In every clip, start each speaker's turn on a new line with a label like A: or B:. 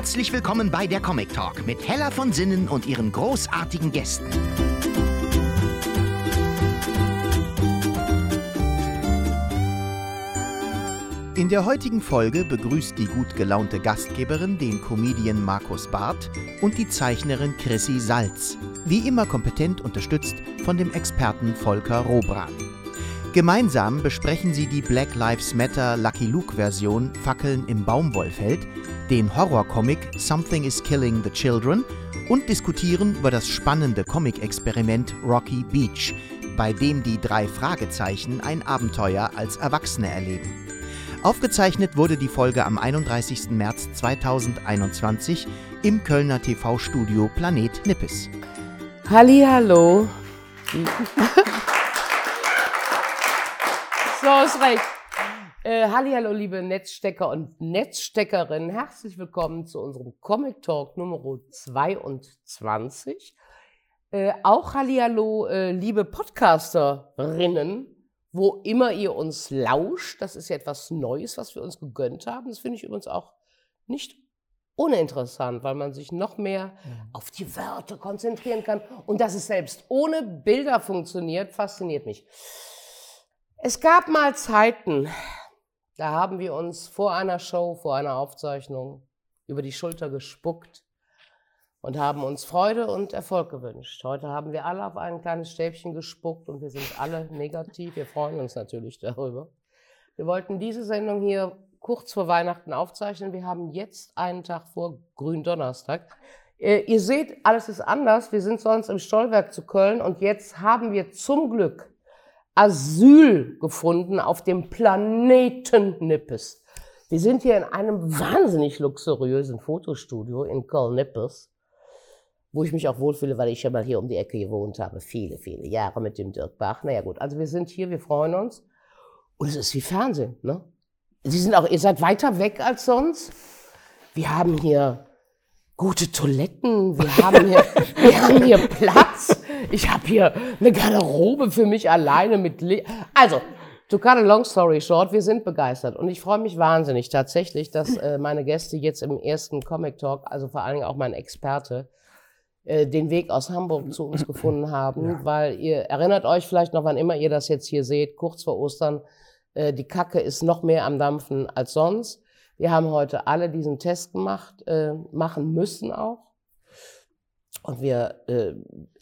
A: Herzlich willkommen bei der Comic Talk mit Hella von Sinnen und ihren großartigen Gästen. In der heutigen Folge begrüßt die gut gelaunte Gastgeberin den Comedian Markus Barth und die Zeichnerin Chrissy Salz, wie immer kompetent unterstützt von dem Experten Volker Robran. Gemeinsam besprechen sie die Black Lives Matter Lucky Luke Version Fackeln im Baumwollfeld, den Horrorcomic Something is Killing the Children und diskutieren über das spannende Comic-Experiment Rocky Beach, bei dem die drei Fragezeichen ein Abenteuer als Erwachsene erleben. Aufgezeichnet wurde die Folge am 31. März 2021 im Kölner TV-Studio Planet Nippes.
B: Hallihallo. so ist recht. Äh, Hallihallo, liebe Netzstecker und Netzsteckerinnen. Herzlich willkommen zu unserem Comic Talk Nummer 22. Äh, auch Hallihallo, äh, liebe Podcasterinnen, wo immer ihr uns lauscht. Das ist ja etwas Neues, was wir uns gegönnt haben. Das finde ich übrigens auch nicht uninteressant, weil man sich noch mehr auf die Wörter konzentrieren kann. Und dass es selbst ohne Bilder funktioniert, fasziniert mich. Es gab mal Zeiten, da haben wir uns vor einer Show, vor einer Aufzeichnung über die Schulter gespuckt und haben uns Freude und Erfolg gewünscht. Heute haben wir alle auf ein kleines Stäbchen gespuckt und wir sind alle negativ. Wir freuen uns natürlich darüber. Wir wollten diese Sendung hier kurz vor Weihnachten aufzeichnen. Wir haben jetzt einen Tag vor Gründonnerstag. Äh, ihr seht, alles ist anders. Wir sind sonst im Stollwerk zu Köln und jetzt haben wir zum Glück Asyl gefunden auf dem Planeten Nippes. Wir sind hier in einem wahnsinnig luxuriösen Fotostudio in Köln-Nippes, wo ich mich auch wohlfühle, weil ich ja mal hier um die Ecke gewohnt habe. Viele, viele Jahre mit dem Dirk Bach. Naja gut, also wir sind hier, wir freuen uns. Und es ist wie Fernsehen, ne? Sie sind auch, ihr seid weiter weg als sonst. Wir haben hier gute Toiletten, wir haben hier, wir haben hier Platz. Ich habe hier eine Garderobe für mich alleine mit. Le also, to cut a long story short, wir sind begeistert und ich freue mich wahnsinnig tatsächlich, dass äh, meine Gäste jetzt im ersten Comic Talk, also vor allen Dingen auch mein Experte, äh, den Weg aus Hamburg zu uns gefunden haben, ja. weil ihr erinnert euch vielleicht noch, wann immer ihr das jetzt hier seht, kurz vor Ostern, äh, die Kacke ist noch mehr am Dampfen als sonst. Wir haben heute alle diesen Test gemacht, äh, machen müssen auch. Und wir, äh,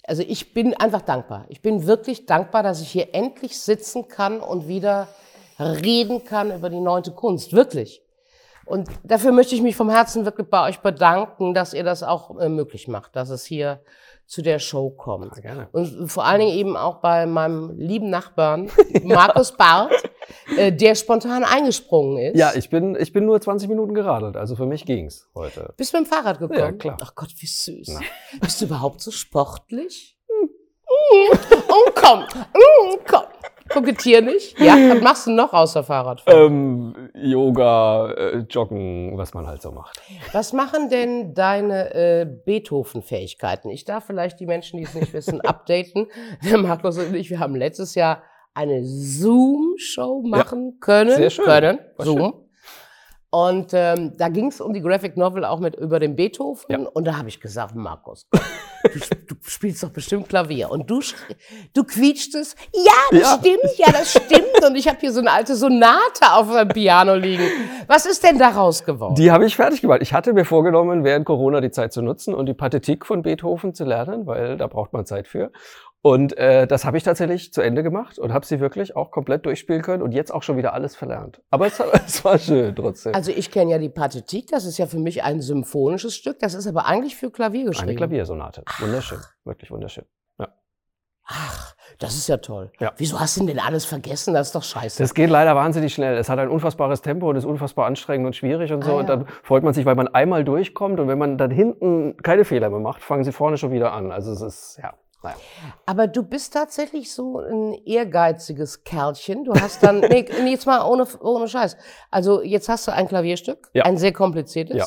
B: also ich bin einfach dankbar. Ich bin wirklich dankbar, dass ich hier endlich sitzen kann und wieder reden kann über die neunte Kunst. Wirklich. Und dafür möchte ich mich vom Herzen wirklich bei euch bedanken, dass ihr das auch äh, möglich macht, dass es hier zu der Show kommt. Ja, gerne. Und vor allen Dingen eben auch bei meinem lieben Nachbarn, Markus Barth, äh, der spontan eingesprungen ist.
C: Ja, ich bin, ich bin nur 20 Minuten geradelt, also für mich ging's heute.
B: Bist du mit dem Fahrrad gekommen?
C: Ja, klar.
B: Ach Gott, wie süß. Na. Bist du überhaupt so sportlich? Hm. Oh, komm, oh, komm. Kokettier nicht? Ja, was machst du noch außer Fahrradfahren?
C: Ähm, Yoga, äh, Joggen, was man halt so macht.
B: Was machen denn deine äh, Beethoven-Fähigkeiten? Ich darf vielleicht die Menschen, die es nicht wissen, updaten. Der Markus und ich, wir haben letztes Jahr eine Zoom-Show machen ja, können.
C: Sehr schön.
B: Können. Zoom. Schön. Und ähm, da ging es um die Graphic Novel auch mit über den Beethoven. Ja. Und da habe ich gesagt, Markus, du, du, spielst doch bestimmt Klavier. Und du, du quietschtest, ja, das ja. stimmt, ja, das stimmt. Und ich habe hier so eine alte Sonate auf meinem Piano liegen. Was ist denn daraus geworden?
C: Die habe ich fertig gemacht. Ich hatte mir vorgenommen, während Corona die Zeit zu nutzen und die Pathetik von Beethoven zu lernen, weil da braucht man Zeit für. Und äh, das habe ich tatsächlich zu Ende gemacht und habe sie wirklich auch komplett durchspielen können und jetzt auch schon wieder alles verlernt. Aber es, es war schön trotzdem.
B: Also ich kenne ja die Partitik, das ist ja für mich ein symphonisches Stück, das ist aber eigentlich für Klavier geschrieben.
C: Eine Klaviersonate, wunderschön, Ach. wirklich wunderschön. Ja.
B: Ach, das ist ja toll. Ja. Wieso hast du denn alles vergessen? Das ist doch scheiße.
C: Das geht leider wahnsinnig schnell. Es hat ein unfassbares Tempo und ist unfassbar anstrengend und schwierig und so. Ah, ja. Und dann freut man sich, weil man einmal durchkommt und wenn man dann hinten keine Fehler mehr macht, fangen sie vorne schon wieder an. Also es ist, ja. Naja.
B: Aber du bist tatsächlich so ein ehrgeiziges Kerlchen. Du hast dann, nee, jetzt mal ohne, ohne Scheiß. Also jetzt hast du ein Klavierstück, ja. ein sehr kompliziertes. Ja.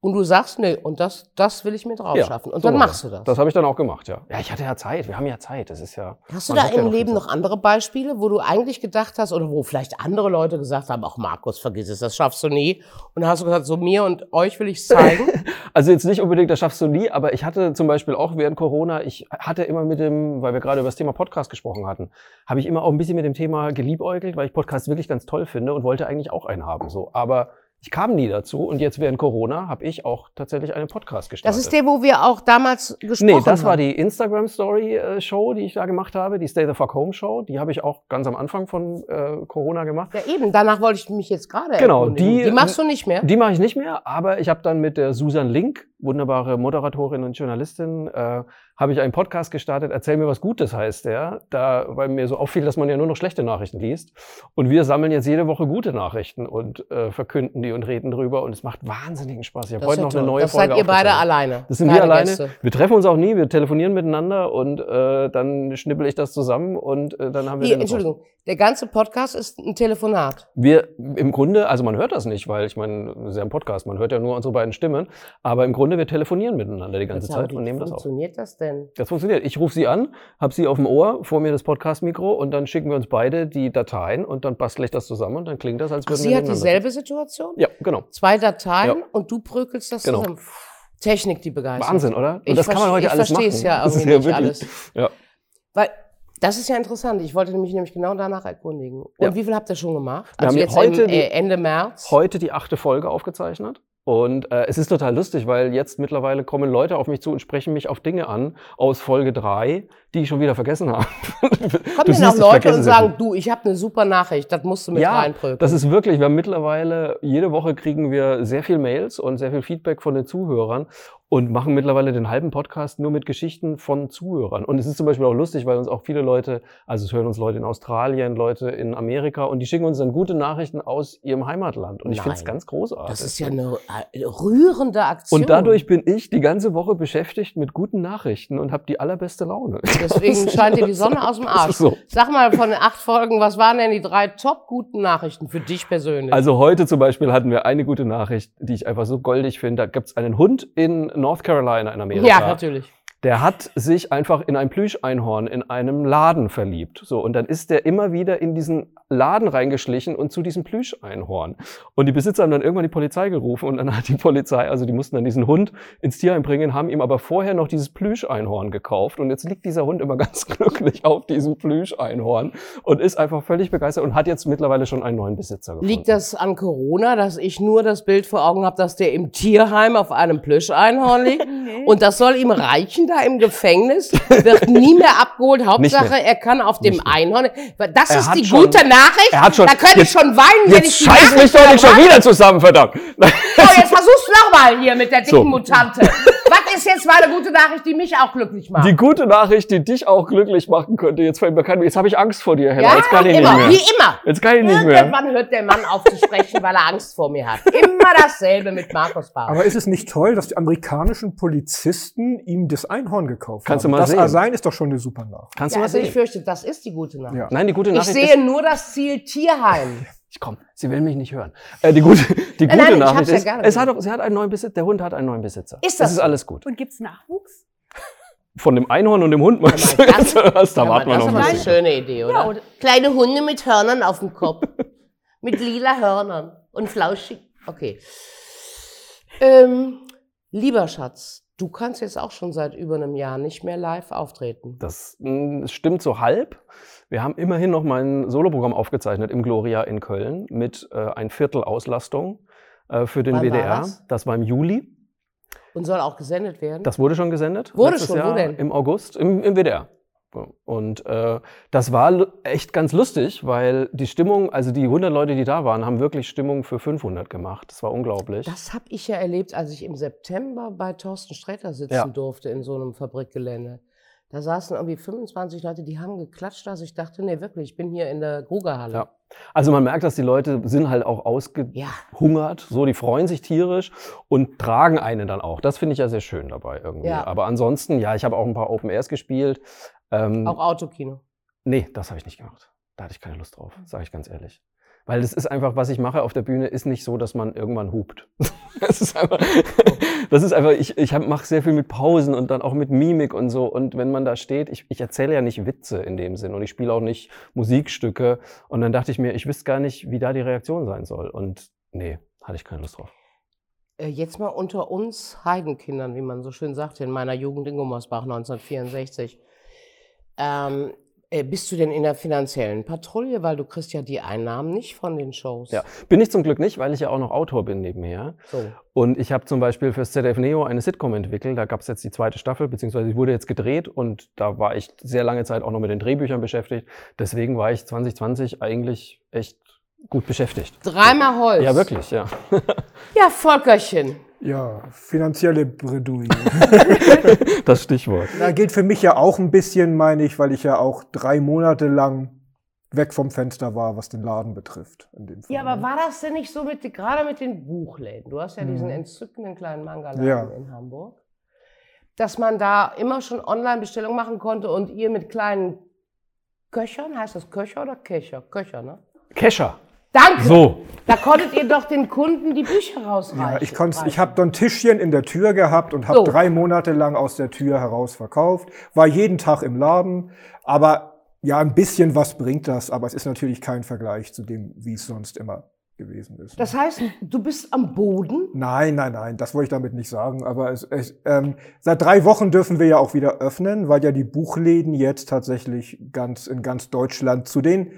B: Und du sagst, nee, und das, das will ich mir drauf
C: Ja,
B: schaffen. Und
C: so
B: dann machst du das.
C: Das habe ich dann auch gemacht, ja. Ja, ich hatte ja Zeit. Wir haben ja Zeit. Das ist ja.
B: Hast du da
C: ja
B: im
C: viel
B: Leben noch andere Beispiele, wo du eigentlich gedacht hast oder wo vielleicht andere Leute gesagt haben, ach Markus, vergiss es, das schaffst du nie. Und dann hast du gesagt, so mir und euch will ich zeigen.
C: Also jetzt nicht unbedingt, das schaffst du nie, aber ich hatte zum Beispiel auch während Corona, ich hatte immer mit dem, weil wir gerade über das Thema Podcast gesprochen hatten, habe ich immer auch ein bisschen mit dem Thema geliebäugelt, weil ich Podcasts wirklich ganz toll finde und wollte eigentlich auch einen haben. So, aber ich kam nie dazu und jetzt während Corona habe ich auch tatsächlich einen Podcast gestartet.
B: Das ist der, wo wir auch damals gesprochen
C: Nee,
B: haben.
C: das war die Instagram Story äh, Show, die ich da gemacht habe, die Stay the Fuck Home Show. Die habe ich auch ganz am Anfang von äh, Corona gemacht.
B: Ja, eben, danach wollte ich mich jetzt gerade
C: Genau, die-
B: die machst du nicht mehr.
C: Die mache ich nicht mehr, aber ich habe dann mit der Susan Link, wunderbare Moderatorin und Journalistin, äh, habe ich einen Podcast gestartet, Erzähl mir was Gutes heißt der, da, weil mir so auffiel, dass man ja nur noch schlechte Nachrichten liest. Und wir sammeln jetzt jede Woche gute Nachrichten und äh, verkünden die und reden drüber und es macht wahnsinnigen Spaß. Ich habe
B: Das
C: heute noch eine neue
B: das
C: Folge
B: seid ihr beide alleine.
C: Das sind
B: keine
C: wir alleine.
B: Gäste.
C: Wir treffen uns auch nie, wir telefonieren miteinander und äh, dann schnippel ich das zusammen und äh, dann haben wir
B: Hier, Entschuldigung, der ganze Podcast ist ein Telefonat.
C: wir im Grunde, also man hört das nicht, weil ich meine, das ist ja ein Podcast, man hört ja nur unsere beiden Stimmen, aber im Grunde wir telefonieren miteinander die ganze Zeit und nehmen das auf.
B: funktioniert das denn?
C: Das funktioniert. Ich rufe sie an, habe sie auf dem Ohr, vor mir das Podcast-Mikro und dann schicken wir uns beide die Dateien und dann bastle ich das zusammen und dann klingt das, als
B: Ach,
C: würden
B: sie
C: wir
B: hat
C: nebeneinander
B: dieselbe Situation?
C: Ja, genau.
B: Zwei Dateien
C: Ja.
B: und du prügelst das
C: Genau.
B: zusammen. Technik, die begeistert.
C: Wahnsinn, oder? Und
B: Ich
C: das kann man heute
B: ich
C: alles machen.
B: verstehe es ja
C: Das ist
B: irgendwie nicht
C: wirklich-
B: alles.
C: Ja.
B: Weil, das ist ja interessant. Ich wollte mich nämlich genau danach erkundigen. Und
C: Ja.
B: wie viel habt ihr schon gemacht?
C: Wir
B: Also
C: haben
B: jetzt
C: heute
B: im, äh, Ende März.
C: heute die achte Folge aufgezeichnet. Und äh, es ist total lustig, weil jetzt mittlerweile kommen Leute auf mich zu und sprechen mich auf Dinge an aus Folge 3, die ich schon wieder vergessen habe.
B: Kommen
C: Du
B: denn auch Leute und sagen, du, ich habe eine super Nachricht, das musst du mit
C: ja,
B: reinprügeln.
C: das ist wirklich, wir haben mittlerweile, jede Woche kriegen wir sehr viel Mails und sehr viel Feedback von den Zuhörern und machen mittlerweile den halben Podcast nur mit Geschichten von Zuhörern. Und es ist zum Beispiel auch lustig, weil uns auch viele Leute, also es hören uns Leute in Australien, Leute in Amerika und die schicken uns dann gute Nachrichten aus ihrem Heimatland. Und ich finde es ganz großartig.
B: Das ist ja eine äh, rührende Aktion.
C: Und dadurch bin ich die ganze Woche beschäftigt mit guten Nachrichten und habe die allerbeste Laune.
B: Deswegen scheint dir die Sonne aus dem Arsch.
C: so.
B: Sag mal von den acht Folgen, was waren denn die drei top guten Nachrichten für dich persönlich?
C: Also heute zum Beispiel hatten wir eine gute Nachricht, die ich einfach so goldig finde. Da gibt's einen Hund in North Carolina in Amerika.
B: ja, natürlich.
C: Der hat sich einfach in ein Plüscheinhorn in einem Laden verliebt. So, und dann ist der immer wieder in diesen Laden reingeschlichen und zu diesem Plüscheinhorn. Und die Besitzer haben dann irgendwann die Polizei gerufen und dann hat die Polizei, also die mussten dann diesen Hund ins Tierheim bringen, haben ihm aber vorher noch dieses Plüscheinhorn gekauft. Und jetzt liegt dieser Hund immer ganz glücklich auf diesem Plüscheinhorn und ist einfach völlig begeistert und hat jetzt mittlerweile schon einen neuen Besitzer gefunden.
B: Liegt das an Corona, dass ich nur das Bild vor Augen habe, dass der im Tierheim auf einem Plüscheinhorn liegt? Und das soll ihm reichen da im Gefängnis? Wird nie mehr abgeholt. Hauptsache,
C: mehr.
B: er kann auf dem. Einhorn. Das
C: Er
B: ist die
C: schon-
B: gute Nachricht.
C: er hat schon-
B: da könnte ich schon weinen, wenn ich
C: Jetzt
B: die
C: scheiß mich doch nicht schon wieder zusammen, verdammt!
B: So, jetzt versuch's nochmal hier mit der dicken
C: So.
B: Mutante. Was ist jetzt mal eine gute Nachricht, die mich auch glücklich macht?
C: Die gute Nachricht, die dich auch glücklich machen könnte, jetzt fällt mir kein, jetzt habe ich Angst vor dir, Hella.
B: ja,
C: jetzt kann ich
B: immer,
C: nicht mehr.
B: wie immer.
C: Jetzt kann ich nicht mehr.
B: Irgendwann hört der Mann auf zu sprechen, weil er Angst vor mir hat. Immer dasselbe mit Markus Bauer.
D: Aber ist es nicht toll, dass die amerikanischen Polizisten ihm das Einhorn gekauft
C: Kannst
D: haben?
C: du mal
D: das
C: sehen.
D: allein ist doch schon eine super Nachricht.
C: Kannst
B: Ja,
C: du was
B: also ich
C: sehen?
B: fürchte, das ist die gute Nachricht.
D: Ja.
C: Nein, die gute
B: Ich
C: Nachricht
B: sehe
C: ist,
B: nur das Ziel Tierheim.
C: ich komm, sie will mich nicht hören. Äh, die gute, die
B: Nein,
C: gute
B: nein, ich
C: Nachricht
B: ja
C: ist,
B: gerne
C: es hat, sie hat einen neuen Besitzer, der Hund hat einen neuen Besitzer.
B: Ist das
C: ist
B: so?
C: alles gut.
E: Und gibt's Nachwuchs?
C: Von dem Einhorn und dem Hund
B: mal,
C: was? Da
B: Ja,
C: warten wir
B: das
C: noch
B: ist
C: ein
B: aber eine schöne Idee, oder?
E: Ja, oder-
B: Kleine Hunde mit Hörnern auf dem Kopf. mit lila Hörnern und flauschig. Okay. Ähm, lieber Schatz, du kannst jetzt auch schon seit über einem Jahr nicht mehr live auftreten.
C: Das es stimmt so halb. Wir haben immerhin noch mal ein Soloprogramm aufgezeichnet im Gloria in Köln mit äh, ein Viertel Auslastung äh, für den
B: Wann war
C: WDR.
B: das?
C: das war im Juli.
B: Und soll auch gesendet werden?
C: Das wurde schon gesendet.
B: Wurde schon, wo
C: Jahr,
B: denn?
C: Im August, im, im WDR. Und äh, das war echt ganz lustig, weil die Stimmung, also die 100 Leute, die da waren, haben wirklich Stimmung für 500 gemacht. Das war unglaublich.
B: Das habe ich ja erlebt, als ich im September bei Thorsten Sträter sitzen
C: Ja.
B: durfte in so einem Fabrikgelände. Da saßen irgendwie 25 Leute, die haben geklatscht, also ich dachte, nee, wirklich, ich bin hier in der Grugerhalle.
C: Ja. Also man merkt, dass die Leute sind halt auch
B: Ja.
C: ausgehungert, so, die freuen sich tierisch und tragen einen dann auch. Das finde ich ja sehr schön dabei irgendwie.
B: Ja.
C: Aber ansonsten, ja, ich habe auch ein paar Open Airs gespielt. Ähm,
B: auch Autokino.
C: Nee, das habe ich nicht gemacht. Da hatte ich keine Lust drauf, sage ich ganz ehrlich. Weil das ist einfach, was ich mache auf der Bühne, ist nicht so, dass man irgendwann hupt. Das ist einfach, das ist einfach ich, ich mache sehr viel mit Pausen und dann auch mit Mimik und so. Und wenn man da steht, ich, ich erzähle ja nicht Witze in dem Sinn und ich spiele auch nicht Musikstücke. Und dann dachte ich mir, ich wüsste gar nicht, wie da die Reaktion sein soll. Und nee, hatte ich keine Lust drauf.
B: Äh, Jetzt mal unter uns Heidenkindern, wie man so schön sagte, in meiner Jugend in Gummersbach 1964. Ähm, äh, bist du denn in der finanziellen Patrouille? Weil du kriegst ja die Einnahmen nicht von den Shows.
C: Ja, bin ich zum Glück nicht, weil ich ja auch noch Autor bin nebenher.
B: So.
C: Und ich habe zum Beispiel fürs ZDF Neo eine Sitcom entwickelt. Da gab es jetzt die zweite Staffel, beziehungsweise die wurde jetzt gedreht und da war ich sehr lange Zeit auch noch mit den Drehbüchern beschäftigt. Deswegen war ich 2020 eigentlich echt gut beschäftigt.
B: Dreimal Holz.
C: Ja, wirklich, ja.
B: Ja, Volkerchen.
D: Ja, finanzielle Bredouille.
C: Das Stichwort.
D: da geht für mich ja auch ein bisschen, meine ich, weil ich ja auch drei Monate lang weg vom Fenster war, was den Laden betrifft. In dem Fall,
B: Ja, aber
D: ne?
B: war das denn nicht so mit, gerade mit den Buchläden? Du hast ja diesen
D: Mhm.
B: entzückenden kleinen Mangaladen
D: Ja.
B: in Hamburg. Dass man da immer schon Online-Bestellung machen konnte und ihr mit kleinen Köchern, heißt das Köcher oder Köcher? Köcher, ne?
C: Kescher.
B: Danke!
C: So.
B: Da konntet ihr doch den Kunden die Bücher rausreichen.
D: Ja, ich, konnt's- ich habe ein Tischchen in der Tür gehabt und habe
B: So.
D: drei Monate lang aus der Tür heraus verkauft. War jeden Tag im Laden, aber ja, ein bisschen was bringt das, aber es ist natürlich kein Vergleich zu dem, wie es sonst immer gewesen ist.
B: Das heißt, du bist am Boden?
D: Nein, nein, nein, das wollte ich damit nicht sagen. Aber es, es, ähm, seit drei Wochen dürfen wir ja auch wieder öffnen, weil ja die Buchläden jetzt tatsächlich ganz in ganz Deutschland zu den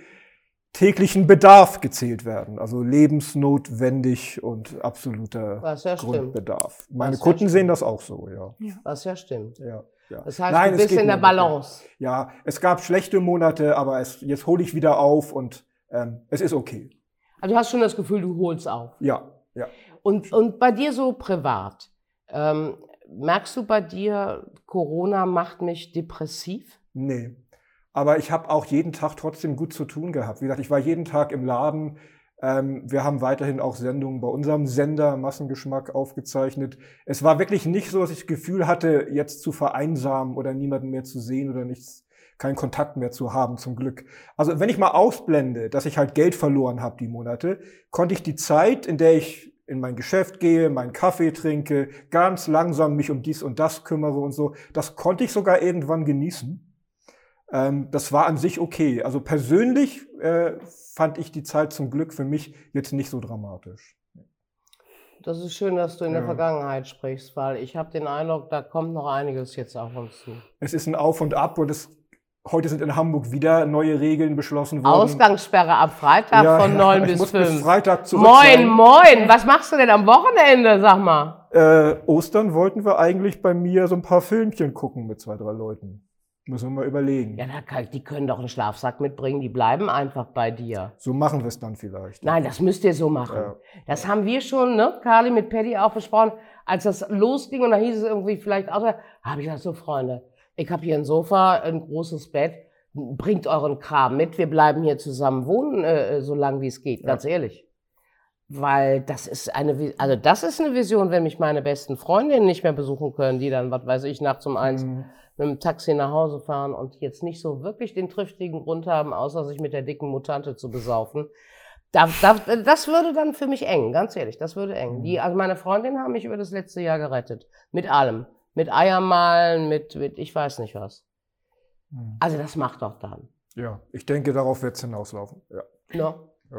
D: täglichen Bedarf gezählt werden. Also lebensnotwendig und absoluter
B: Was ja stimmt.
D: Grundbedarf. Meine
B: Was ja
D: Kunden
B: stimmt.
D: sehen das auch so, ja.
B: Was ja stimmt.
D: ja, ja.
B: Das heißt,
D: Nein,
B: du
D: es
B: bist in der Balance.
D: wirklich. Ja, es gab schlechte Monate, aber es, jetzt hole ich wieder auf und ähm, es ist okay.
B: Also du hast schon das Gefühl, du holst auf.
D: Ja, ja.
B: Und, und bei dir so privat, ähm, merkst du bei dir, Corona macht mich depressiv?
D: Nee. Aber ich habe auch jeden Tag trotzdem gut zu tun gehabt. Wie gesagt, ich war jeden Tag im Laden. Ähm, wir haben weiterhin auch Sendungen bei unserem Sender Massengeschmack aufgezeichnet. Es war wirklich nicht so, dass ich das Gefühl hatte, jetzt zu vereinsamen oder niemanden mehr zu sehen oder nichts, keinen Kontakt mehr zu haben, zum Glück. Also wenn ich mal ausblende, dass ich halt Geld verloren habe die Monate, konnte ich die Zeit, in der ich in mein Geschäft gehe, meinen Kaffee trinke, ganz langsam mich um dies und das kümmere und so, das konnte ich sogar irgendwann genießen. Ähm, das war an sich okay. Also persönlich äh, fand ich die Zeit zum Glück für mich jetzt nicht so dramatisch.
B: Das ist schön, dass du in der
D: Ja.
B: Vergangenheit sprichst, weil ich habe den Eindruck, da kommt noch einiges jetzt auf uns zu.
D: Es ist ein Auf und Ab und es, heute sind in Hamburg wieder neue Regeln beschlossen worden.
B: Ausgangssperre ab Freitag
D: Ja,
B: von
D: ja,
B: 9
D: ich
B: bis
D: muss
B: 5.
D: bis Freitag zurück
B: moin, moin. Was machst du denn am Wochenende, sag mal?
D: Äh, Ostern wollten wir eigentlich bei mir so ein paar Filmchen gucken mit zwei, drei Leuten. Müssen wir mal überlegen.
B: Ja, da kann, die können doch einen Schlafsack mitbringen, die bleiben einfach bei dir.
D: So machen wir es dann vielleicht.
B: Nein, das müsst ihr so machen.
D: Ja.
B: Das haben wir schon, ne, Carly mit Paddy auch besprochen, als das losging und da hieß es irgendwie vielleicht auch, habe ich gesagt, so Freunde, ich habe hier ein Sofa, ein großes Bett, bringt euren Kram mit, wir bleiben hier zusammen wohnen, äh, so lange wie es geht, ganz ehrlich. Weil das ist eine, also das ist eine Vision, wenn mich meine besten Freundinnen nicht mehr besuchen können, die dann, was weiß ich, nachts um eins
D: Mhm.
B: mit dem Taxi nach Hause fahren und jetzt nicht so wirklich den triftigen Grund haben, außer sich mit der dicken Mutante zu besaufen. Da, da, das würde dann für mich eng, ganz ehrlich, das würde eng. Die, also meine Freundinnen haben mich über das letzte Jahr gerettet. Mit allem. Mit Eiermalen, mit, mit ich weiß nicht was.
D: Mhm.
B: Also das macht doch dann.
D: Ja, ich denke, darauf wird es hinauslaufen. Ja.
B: Ne?
D: Ja.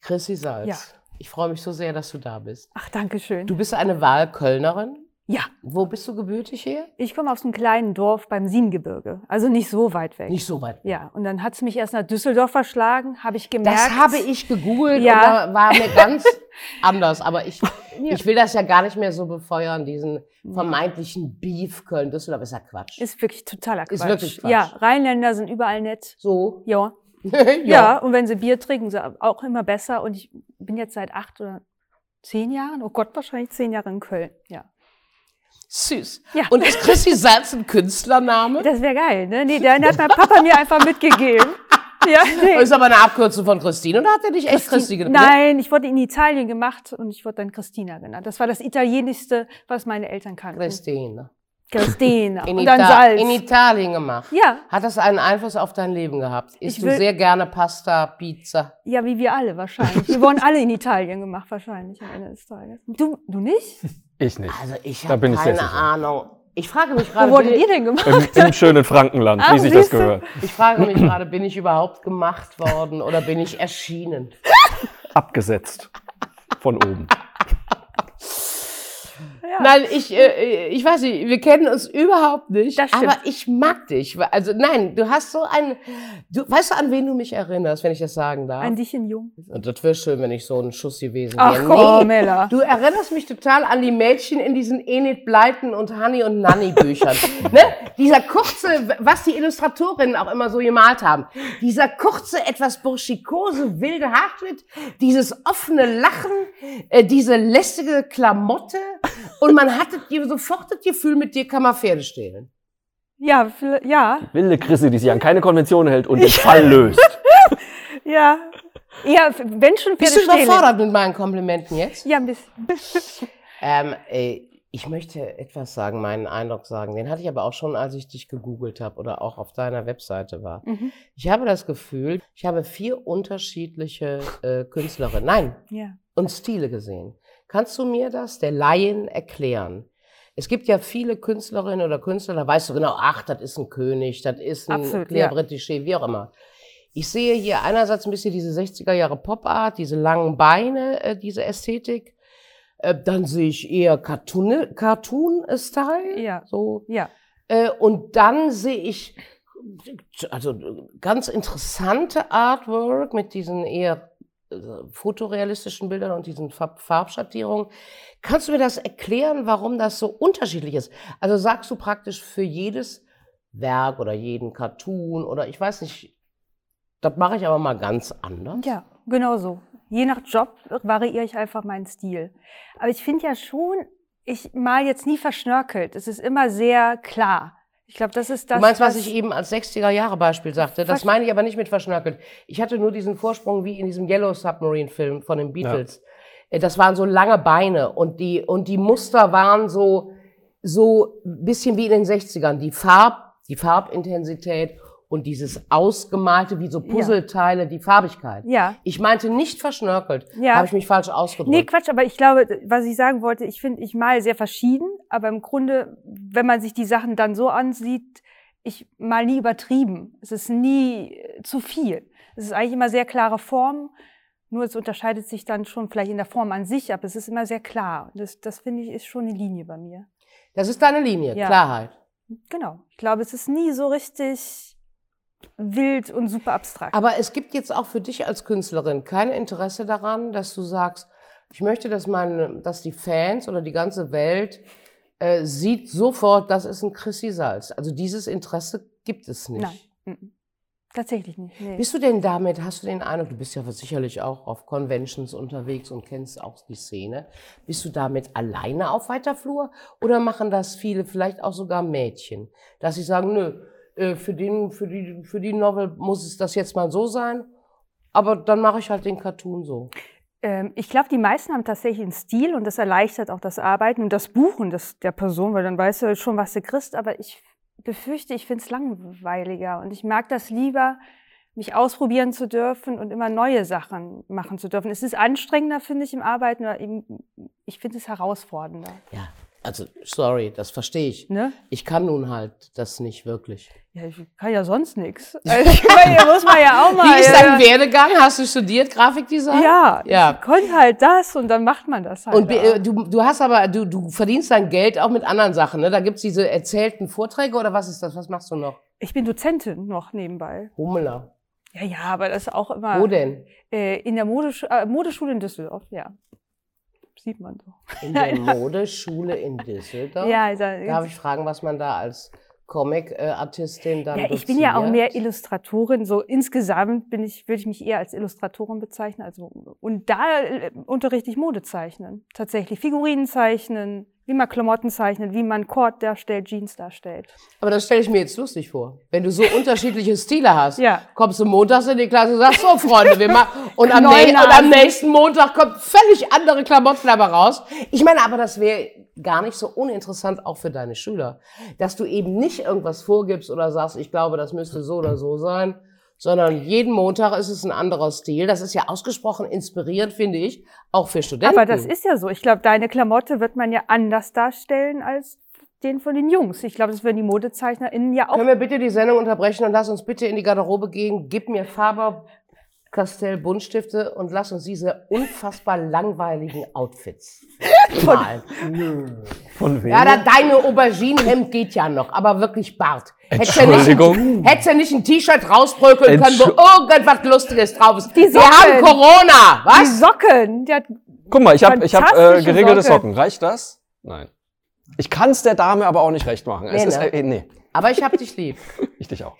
B: Chrissy Salz,
E: Ja.
B: Ich freue mich so sehr, dass du da bist.
E: Ach, danke schön.
B: Du bist eine Wahlkölnerin.
E: Ja,
B: Wo bist du gebürtig her?
E: ich komme aus einem kleinen Dorf beim Siebengebirge, also nicht so weit weg.
B: Nicht so weit.
E: Ja, und dann hat es mich erst nach Düsseldorf verschlagen, habe ich gemerkt.
B: Das habe ich gegoogelt
E: Ja.
B: und da war mir ganz anders. Aber ich, ich will das ja gar nicht mehr so befeuern, diesen vermeintlichen Beef Köln-Düsseldorf. Ist ja Quatsch.
E: Ist wirklich totaler Quatsch.
B: Ist wirklich Quatsch.
E: Ja, Rheinländer sind überall nett.
B: so.
E: Ja.
B: ja.
E: ja. und wenn sie Bier trinken, sie auch immer besser. Und ich bin jetzt seit acht oder zehn Jahren, oh Gott, wahrscheinlich zehn Jahre in Köln. Ja.
B: Süß.
E: Ja.
B: Und ist Chrissy Salz ein Künstlername?
E: Das wäre geil, ne? Nee, den hat mein Papa mir einfach mitgegeben. Ja, nee.
B: Ist aber eine Abkürzung von Christine oder hat er dich echt Christi genannt?
E: Nein, ich wurde in Italien gemacht und ich wurde dann Christina genannt. Das war das Italienischste, was meine Eltern kannten.
B: Christine.
E: Christina.
B: In,
E: und dann
B: Ita-
E: Salz.
B: in Italien gemacht.
E: ja,
B: Hat das einen Einfluss auf dein Leben gehabt? Isst
E: Ich
B: du sehr gerne Pasta, Pizza?
E: ja, wie wir alle wahrscheinlich. Wir wurden alle in Italien gemacht, wahrscheinlich am Ende des Tages. Du, du nicht?
C: Ich nicht.
B: Also ich habe
C: ich
B: keine
C: sicher.
B: Ahnung. Ich frage mich
E: Wo
B: gerade,
E: wurdet
B: bin
E: ihr denn gemacht?
C: Im, Im schönen Frankenland,
E: Ach,
C: wie sich das gehört.
B: ich, ich frage mich gerade, bin ich überhaupt gemacht worden oder bin ich erschienen?
C: Abgesetzt. Von oben.
E: Ja.
B: Nein, ich, äh, ich weiß nicht, wir kennen uns überhaupt nicht.
E: Das stimmt.
B: aber ich mag dich. Also nein, du hast so ein, du weißt du, an wen du mich erinnerst, wenn ich das sagen darf?
E: Ein Dichen jung.
B: Und das wäre schön, wenn ich so ein Schuss gewesen
E: Ach
B: wäre.
E: komm, Mella.
B: Du erinnerst mich total an die Mädchen in diesen Enid Blyton und Honey und Nanny Büchern. ne? Dieser kurze, was die Illustratorinnen auch immer so gemalt haben. Dieser kurze, etwas burschikose, wilde Haarschnitt, dieses offene Lachen, äh, diese lästige Klamotte und man hatte dir sofort das Gefühl, mit dir kann man Pferde stehlen.
E: Ja, ja,
C: Wilde Chrissy, die sich an keine Konvention hält und den Fall löst.
E: ja. Ja, wenn schon
B: Bist du
E: Pferde
B: überfordert mit meinen Komplimenten jetzt?
E: Ja, ein bisschen.
B: Ähm, ey, ich möchte etwas sagen, meinen Eindruck sagen. Den hatte ich aber auch schon, als ich dich gegoogelt habe oder auch auf deiner Webseite war.
E: Mhm.
B: Ich habe das Gefühl, ich habe vier unterschiedliche äh, Künstlerinnen, nein,
E: Ja.
B: und Stile gesehen. Kannst du mir das der Laien erklären? Es gibt ja viele Künstlerinnen oder Künstler, da weißt du genau, ach, das ist ein König, das ist ein
E: Absolut,
B: Claire
E: ja.
B: Britiché, wie auch immer. Ich sehe hier einerseits ein bisschen diese 60er Jahre Pop-Art, diese langen Beine, äh, diese Ästhetik. Äh, dann sehe ich eher Cartoon- Cartoon-Style.
E: Ja.
B: So.
E: Ja.
B: Äh, und dann sehe ich also ganz interessante Artwork mit diesen eher fotorealistischen Bildern und diesen Farb Farbschattierungen. Kannst du mir das erklären, warum das so unterschiedlich ist? Also sagst du praktisch für jedes Werk oder jeden Cartoon oder ich weiß nicht, das mache ich aber mal ganz anders.
E: Ja, genau so. Je nach Job variiere ich einfach meinen Stil. Aber ich finde ja schon, ich mal jetzt nie verschnörkelt. Es ist immer sehr klar. Ich glaube, das ist das.
B: du meinst, was ich eben als 60er-Jahre-Beispiel sagte? Das meine ich aber nicht mit verschnörkelt. Ich hatte nur diesen Vorsprung wie in diesem Yellow Submarine-Film von den Beatles. Äh, Das waren so lange Beine und die, und die Muster waren so, so ein bisschen wie in den 60ern. Die Farb, die Farbintensität und dieses Ausgemalte wie so Puzzleteile, die Farbigkeit.
E: Ja.
B: Ich meinte nicht verschnörkelt.
E: Ja.
B: Habe ich mich falsch ausgedrückt.
E: Nee, Quatsch, aber ich glaube, was ich sagen wollte, ich finde, ich mal sehr verschieden, aber im Grunde, wenn man sich die Sachen dann so ansieht, ich mal nie übertrieben. Es ist nie äh, zu viel. Es ist eigentlich immer sehr klare Form, nur es unterscheidet sich dann schon vielleicht in der Form an sich, aber es ist immer sehr klar. Das, das finde ich, ist schon eine Linie bei mir.
B: Das ist deine Linie,
E: Ja.
B: Klarheit.
E: Genau. Ich glaube, es ist nie so richtig wild und super abstrakt.
B: Aber es gibt jetzt auch für dich als Künstlerin kein Interesse daran, dass du sagst, ich möchte, dass meine, dass die Fans oder die ganze Welt äh, sieht sofort, das ist ein Chrissy Salz. Also dieses Interesse gibt es nicht.
E: Nein. Mhm. Tatsächlich nicht. Nee.
B: Bist du denn damit, hast du den Eindruck, du bist ja sicherlich auch auf Conventions unterwegs und kennst auch die Szene, bist du damit alleine auf weiter Flur oder machen das viele, vielleicht auch sogar Mädchen, dass sie sagen, nö, äh, für, den, für, die, für die Novel muss es das jetzt mal so sein, aber dann mache ich halt den Cartoon so.
E: Ähm, ich glaube, die meisten haben tatsächlich einen Stil und das erleichtert auch das Arbeiten und das Buchen des, der Person, weil dann weißt du schon, was du kriegst. Aber ich befürchte, ich finde es langweiliger und ich mag das lieber, mich ausprobieren zu dürfen und immer neue Sachen machen zu dürfen. Es ist anstrengender, finde ich, im Arbeiten, aber eben, ich finde es herausfordernder.
B: Ja, also sorry, das verstehe ich.
E: Ne?
B: Ich kann nun halt das nicht wirklich.
E: Ja, ich kann ja sonst nichts. Also, ich meine, muss man ja auch mal.
B: Wie ist
E: ja,
B: dein Werdegang? Hast du studiert Grafikdesign?
E: Ja,
B: Ja.
E: ich konnte halt das und dann macht man das halt.
B: Und
E: auch.
B: äh, du, du hast aber, du, du verdienst dein Geld auch mit anderen Sachen, ne? Da gibt's diese erzählten Vorträge oder was ist das? Was machst du noch?
E: ich bin Dozentin noch nebenbei.
B: Hummeler.
E: Ja, ja, aber das ist auch immer.
B: Wo denn?
E: Äh, in der Modesch äh, Modeschule in Düsseldorf, ja. Sieht man so.
B: In der Modeschule in Düsseldorf?
E: Ja, da,
B: Darf ich fragen, was man da als Comic-Artistin dann
E: ja, ich bin ja auch
B: doziert?
E: mehr Illustratorin. So insgesamt bin ich, würde ich mich eher als Illustratorin bezeichnen. Also, und da äh, unterrichte ich Modezeichnen. Tatsächlich. Figurinen zeichnen, wie man Klamotten zeichnet, wie man Cord darstellt, Jeans darstellt.
B: Aber das stelle ich mir jetzt lustig vor. Wenn du so unterschiedliche Stile hast,
E: Ja.
B: kommst du montags in die Klasse und sagst, so Freunde, wir machen, und am, und am nächsten Montag kommt völlig andere Klamotten aber raus. Ich meine, aber das wäre gar nicht so uninteressant auch für deine Schüler, dass du eben nicht irgendwas vorgibst oder sagst, ich glaube, das müsste so oder so sein, sondern jeden Montag ist es ein anderer Stil. Das ist ja ausgesprochen inspirierend, finde ich, auch für Studenten.
E: Aber das ist ja so. Ich glaube, deine Klamotte wird man ja anders darstellen als den von den Jungs. Ich glaube, das werden die ModezeichnerInnen ja auch.
B: Können wir bitte die Sendung unterbrechen und lass uns bitte in die Garderobe gehen. Gib mir Faber Castell Buntstifte und lass uns diese unfassbar langweiligen Outfits malen.
C: Von wem?
B: Ja, da, deine Auberginenhemd geht ja noch, aber wirklich Bart. Hättest du nicht,
C: Entschuldigung.
B: hättest du nicht ein T-Shirt rausbröckeln können, wo irgendwas Lustiges drauf ist.
E: Die
B: Wir
E: Socken.
B: haben Corona,
E: Die
B: was?
E: Socken. Die hat,
C: Guck mal, ich habe ich hab, äh, geregelte
E: Socke.
C: Socken. Reicht das? Nein. Ich kann es der Dame aber auch nicht recht machen. Es
B: Nee,
C: ist,
B: ne?
C: äh, nee,
B: Aber ich hab dich lieb.
C: ich dich auch.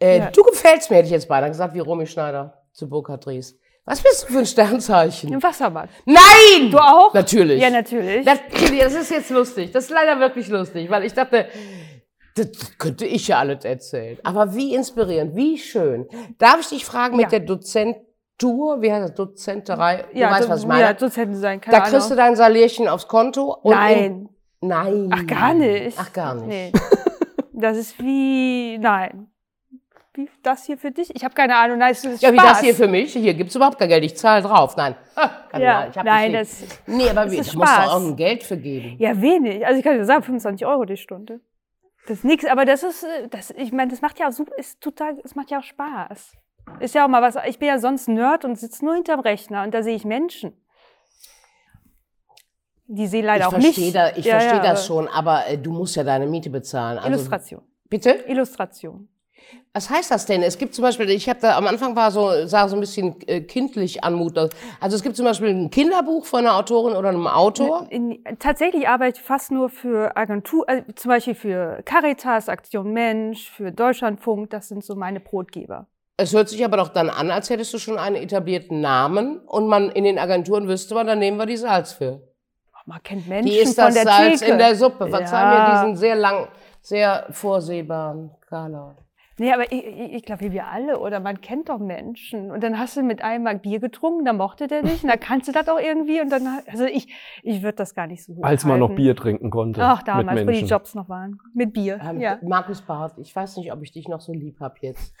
B: Äh,
E: Ja.
B: Du gefällst mir, hätte ich jetzt beinahe gesagt, wie Romy Schneider zu Burkhard Dries. Was bist du für ein Sternzeichen?
E: ein Wassermann.
B: Nein!
E: Du auch?
B: Natürlich.
E: Ja, natürlich.
B: Das, das ist jetzt lustig. Das ist leider wirklich lustig, weil ich dachte, das könnte ich ja alles erzählen. Aber wie inspirierend, wie schön. Darf ich dich fragen mit
E: Ja.
B: der Dozentur, wie heißt das, Dozenterei? Du
E: ja,
B: weißt, was ich meine.
E: Ja, Dozenten sein, keine
B: da kriegst du
E: Ahnung.
B: dein Salärchen aufs Konto. Und
E: Nein.
B: In, nein.
E: Ach, gar nicht.
B: Ach, gar nicht.
E: Nee. Das ist wie, nein. Wie das hier für dich? Ich habe keine Ahnung. Nein, es ist
B: Ja, wie
E: Spaß.
B: das hier für mich. Hier gibt's überhaupt kein Geld. Ich zahle drauf. Nein. Ah, kann
E: Ja,
B: ich hab
E: nein, das.
B: Nee, aber
E: das
B: wie,
E: ist
B: ich muss da
E: Spaß.
B: auch ein Geld für geben.
E: ja, wenig. Also ich kann dir sagen, 25 Euro die Stunde. Das ist nix, aber das ist, äh, das, ich meine, das macht ja auch super, ist total, es macht ja auch Spaß. Ist ja auch mal was, ich bin ja sonst Nerd und sitze nur hinterm Rechner und da sehe ich Menschen. Die sehen leider
B: ich
E: auch
B: verstehe
E: nicht.
B: da, ich
E: Ja,
B: verstehe
E: ja,
B: das schon, aber äh, du musst ja deine Miete bezahlen. Also,
E: Illustration.
B: Bitte?
E: Illustration.
B: Was heißt das denn? Es gibt zum Beispiel, ich habe da am Anfang war so, sah so ein bisschen äh, kindlich anmutend. Also es gibt zum Beispiel ein Kinderbuch von einer Autorin oder einem Autor.
E: In, tatsächlich arbeite ich fast nur für Agentur, also zum Beispiel für Caritas, Aktion Mensch, für Deutschlandfunk. Das sind so meine Brotgeber.
B: Es hört sich aber doch dann an, als hättest du schon einen etablierten Namen und man in den Agenturen wüsste man, dann nehmen wir die Salz für.
E: Man kennt Menschen
B: Die ist
E: von
B: das
E: der
B: Salz
E: Theke.
B: in der Suppe. Verzeih
E: Ja.
B: mir diesen sehr lang, sehr vorsehbaren Karla.
E: Nee, aber ich, ich, ich glaube, wie wir alle, oder man kennt doch Menschen. Und dann hast du mit einem mal Bier getrunken, dann mochte der dich, und dann kannst du das auch irgendwie. Und dann, also ich, ich würde das gar nicht so hoch
C: Als man noch. Bier trinken konnte.
E: Ach,
C: mit
E: damals, wo die. Jobs noch waren. Mit Bier.
B: Ähm,
E: ja.
B: Markus Barth, ich weiß nicht, ob ich dich noch so lieb hab jetzt.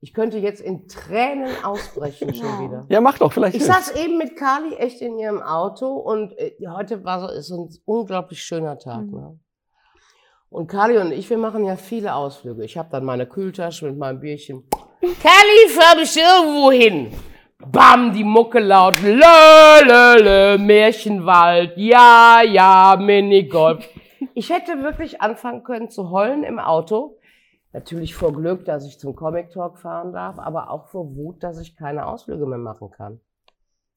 B: Ich könnte jetzt in Tränen ausbrechen schon
E: Ja.
B: wieder.
C: Ja, mach doch, vielleicht.
B: Ich
C: hilft's.
B: saß eben mit Carly echt in ihrem Auto und äh, heute war so, ist so ein unglaublich schöner Tag.
E: Mhm.
B: Ne? Und Carly und ich, wir machen ja viele Ausflüge. Ich habe dann meine Kühltasche mit meinem Bierchen. Carly, fahr mich irgendwo hin. Bam, die Mucke laut. Lö, lö, lö, Märchenwald. Ja, ja, Minigolf. Ich hätte wirklich anfangen können zu heulen im Auto. Natürlich vor Glück, dass ich zum Comic Talk fahren darf, aber auch vor Wut, dass ich keine Ausflüge mehr machen kann.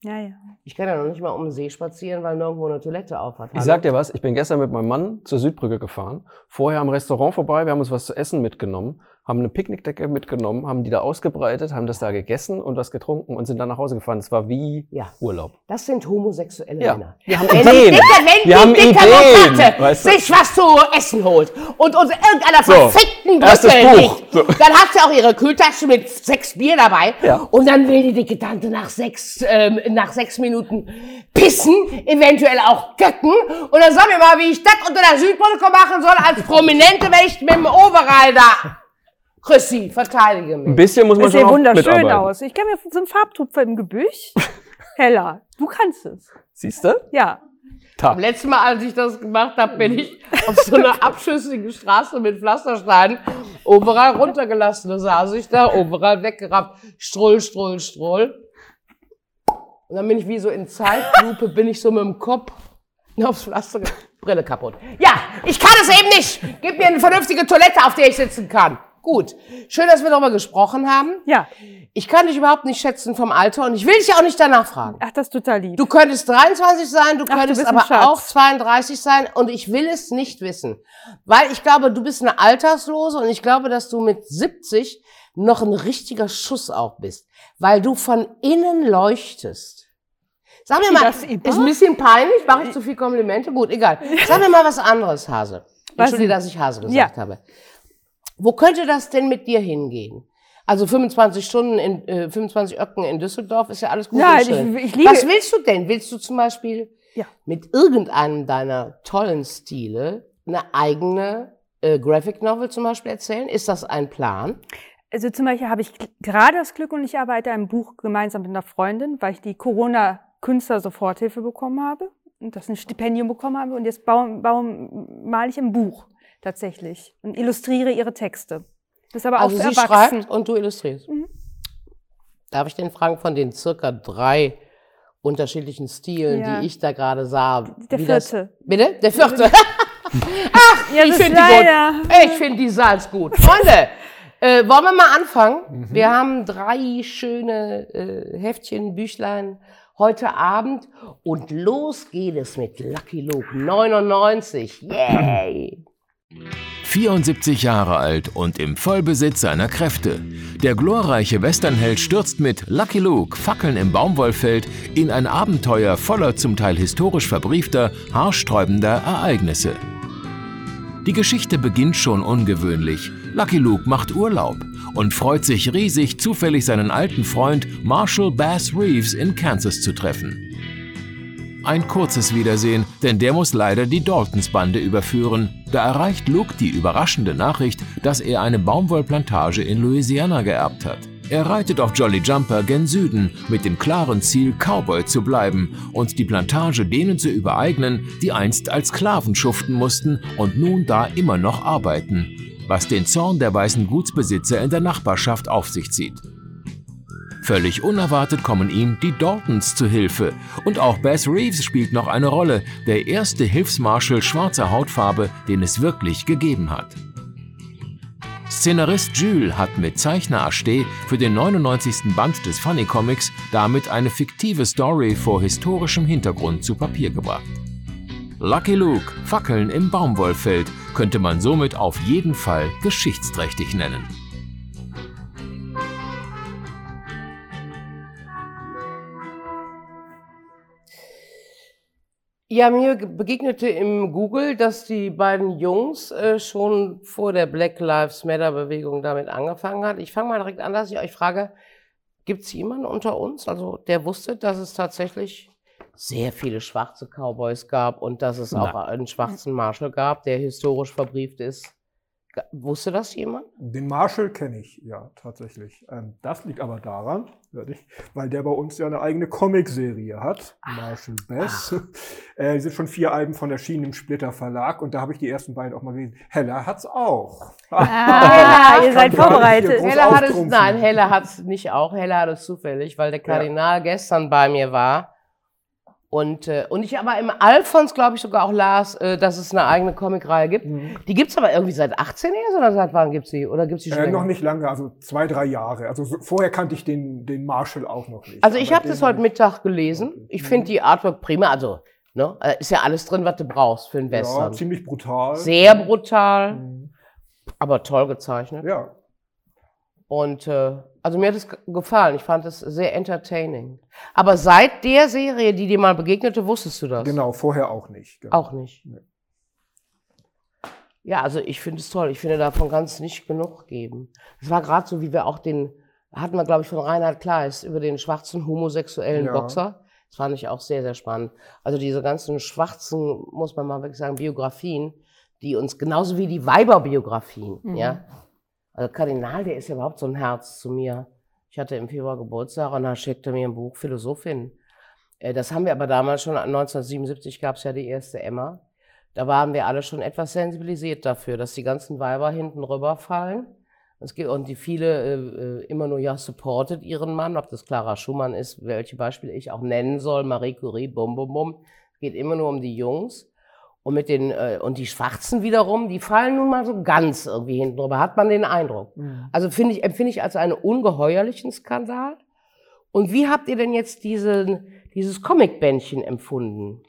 E: Ja, ja.
B: Ich kann ja noch nicht mal um den See spazieren, weil nirgendwo eine Toilette auf hat.
C: Ich sag dir was, ich bin gestern mit meinem Mann zur Südbrücke gefahren, vorher am Restaurant vorbei, wir haben uns was zu essen mitgenommen, haben eine Picknickdecke mitgenommen, haben die da ausgebreitet, haben das da gegessen und was getrunken und sind dann nach Hause gefahren. Es war wie
B: Ja.
C: Urlaub.
B: Das sind homosexuelle
C: Ja.
B: Männer.
C: Wir haben
B: Wenn
C: Ideen.
B: dicke, wenn
C: Wir haben Ideen,
B: Mokatte
C: weißt du?
B: sich was zu essen holt und uns irgendeiner
C: So,
B: verfickten Brücke liegt,
C: So.
B: dann hat sie auch ihre Kühltasche mit sechs Bier dabei
C: Ja.
B: und dann will die dicke Tante nach sechs, ähm, nach sechs Minuten pissen, eventuell auch göcken und dann sag mir mal, wie ich das unter der Südbrücke machen soll als Prominente, wenn ich mit dem Overall da. Chrissy, verteidige
C: Ein
B: mich.
C: bisschen muss man
E: Das
C: schon
E: sieht wunderschön
C: mitarbeiten.
E: aus. Ich kenne mir so einen Farbtupfer im Gebüsch. Heller. Du kannst es.
C: Siehst du?
E: Ja.
C: Ta.
B: Letztes Mal, als ich das gemacht habe, bin ich auf so einer abschüssigen Straße mit Pflastersteinen overall runtergelassen. Da saß ich da, overall weggerafft, Strull, Strull, Strull. Und dann bin ich wie so in Zeitlupe, bin ich so mit dem Kopf aufs Pflaster, Brille kaputt. Ja, ich kann es eben nicht. Gib mir eine vernünftige Toilette, auf der ich sitzen kann. Gut. Schön, dass wir darüber gesprochen haben.
E: Ja.
B: Ich kann dich überhaupt nicht schätzen vom Alter und ich will dich auch nicht danach fragen.
E: Ach, das ist total lieb.
B: Du könntest 23 sein, du
E: Ach, du
B: könntest
E: ein
B: aber auch 32 sein und ich will es nicht wissen. Weil ich glaube, du bist eine Alterslose und ich glaube, dass du mit 70 noch ein richtiger Schuss auch bist. Weil du von innen leuchtest. Sag mir mal, ist ein bisschen peinlich, mache ich zu viel Komplimente? Gut, egal. Sag mir mal was anderes, Hase. Entschuldige, dass ich Hase gesagt
E: Ja.
B: habe. Wo könnte das denn mit dir hingehen? Also 25 Stunden in, äh, 25 Öcken in Düsseldorf ist ja alles gut
E: Nein,
B: und
E: ich- ich liebe-
B: Was willst du denn? Willst du zum Beispiel
E: Ja.
B: mit irgendeinem deiner tollen Stile eine eigene äh, Graphic Novel zum Beispiel erzählen? Ist das ein Plan?
E: Also zum Beispiel habe ich gerade das Glück und ich arbeite einem Buch gemeinsam mit einer Freundin, weil ich die Corona-Künstler-Soforthilfe bekommen habe und das ein Stipendium bekommen habe und jetzt bauen, bauen, male ich ein Buch tatsächlich und illustriere ihre Texte. Das ist aber
B: Also
E: auch
B: sie schreibt und du illustrierst.
E: Mhm.
B: Darf ich den fragen von den circa drei unterschiedlichen Stilen,
E: Ja.
B: die ich da gerade sah?
E: Der
B: wie das-
E: vierte.
B: Bitte? Der vierte.
E: Ja,
B: ich finde die gut. Ich finde die Salz gut. Freunde, äh, wollen wir mal anfangen? Wir haben drei schöne äh, Heftchen, Büchlein heute Abend und los geht es mit Lucky Luke 99. Yay!
F: 74 Jahre alt und im Vollbesitz seiner Kräfte. Der glorreiche Westernheld stürzt mit Lucky Luke, Fackeln im Baumwollfeld, in ein Abenteuer voller zum Teil historisch verbriefter, haarsträubender Ereignisse. Die Geschichte beginnt schon ungewöhnlich. Lucky Luke macht Urlaub und freut sich riesig, zufällig seinen alten Freund Marshall Bass Reeves in Kansas zu treffen. Ein kurzes Wiedersehen, denn der muss leider die Daltons-Bande überführen. Da erreicht Luke die überraschende Nachricht, dass er eine Baumwollplantage in Louisiana geerbt hat. Er reitet auf Jolly Jumper gen Süden mit dem klaren Ziel, Cowboy zu bleiben und die Plantage denen zu übereignen, die einst als Sklaven schuften mussten und nun da immer noch arbeiten, was den Zorn der weißen Gutsbesitzer in der Nachbarschaft auf sich zieht. Völlig unerwartet kommen ihm die Daltons zu Hilfe. Und auch Bass Reeves spielt noch eine Rolle, der erste Hilfsmarschall schwarzer Hautfarbe, den es wirklich gegeben hat. Szenarist Jules hat mit Zeichner Achte für den 99. Band des Funny Comics damit eine fiktive Story vor historischem Hintergrund zu Papier gebracht. Lucky Luke, Fackeln im Baumwollfeld, könnte man somit auf jeden Fall geschichtsträchtig nennen.
B: Ja, mir ge- begegnete im Google, dass die beiden Jungs äh, schon vor der Black Lives Matter Bewegung damit angefangen hat. Ich fange mal direkt an, dass ich euch frage, gibt es jemanden unter uns, also der wusste, dass es tatsächlich sehr viele schwarze Cowboys gab und dass es auch einen schwarzen Marshall gab, der historisch verbrieft ist? Wusste das jemand?
D: Den Marshall kenne ich, ja, tatsächlich. Ähm, das liegt aber daran, weil der bei uns ja eine eigene Comicserie hat, Marshall Bass. Äh, es sind schon vier Alben von erschienen im Splitter Verlag und da habe ich die ersten beiden auch mal gelesen. Hella hat's auch.
E: Ah, ihr seid vorbereitet.
B: Hella hat es, nein, Hella hat es nicht auch. Hella hat es zufällig, weil der Kardinal gestern bei mir war. Und, äh, und ich aber im Alfons, glaube ich, sogar auch las, äh, dass es eine eigene Comicreihe gibt.
D: Mhm.
B: Die gibt's aber irgendwie seit 18 erst oder seit wann gibt's die? Oder gibt's die schon
D: Äh, noch nicht lange, also zwei, drei Jahre. Also so, vorher kannte ich den, den Marshall auch noch nicht.
B: Also ich habe das heute Mittag gelesen. Ich finde die Artwork prima. Also, ne, äh, ist ja alles drin, was du brauchst für einen
D: Ja,
B: Western.
D: ziemlich brutal.
B: Sehr brutal,
D: Mhm.
B: aber toll gezeichnet.
D: Ja,
B: Und äh, also mir hat es ge- gefallen. Ich fand es sehr entertaining. Aber seit der Serie, die dir mal begegnete, wusstest du das?
D: genau, vorher auch nicht. Genau.
B: Auch nicht.
D: Nee.
B: Ja, also ich finde es toll. Ich finde, davon kann es nicht genug geben. Es war gerade so, wie wir auch den, hatten wir, glaube ich, von Reinhard Kleist über den schwarzen homosexuellen
D: Ja.
B: Boxer. Das fand ich auch sehr, sehr spannend. Also diese ganzen schwarzen, muss man mal wirklich sagen, Biografien, die uns genauso wie die Weiberbiografien,
E: Mhm.
B: ja. Also Kardinal, der ist ja überhaupt so ein Herz zu mir. Ich hatte im Februar Geburtstag und da schickte mir ein Buch Philosophin. Äh, Das haben wir aber damals schon, 1977 gab es ja die erste Emma. Da waren wir alle schon etwas sensibilisiert dafür, dass die ganzen Weiber hinten rüberfallen. Es und die viele äh, äh, immer nur ja supportet ihren Mann, ob das Clara Schumann ist, welche Beispiele ich auch nennen soll, Marie Curie, bum bum bum. Geht immer nur um die Jungs. Und mit den äh, und die Schwarzen wiederum, die fallen nun mal so ganz irgendwie hinten rüber, hat man den Eindruck.
D: Mhm.
B: Also finde ich, empfinde ich als einen ungeheuerlichen Skandal. Und wie habt ihr denn jetzt diesen, dieses Comicbändchen empfunden?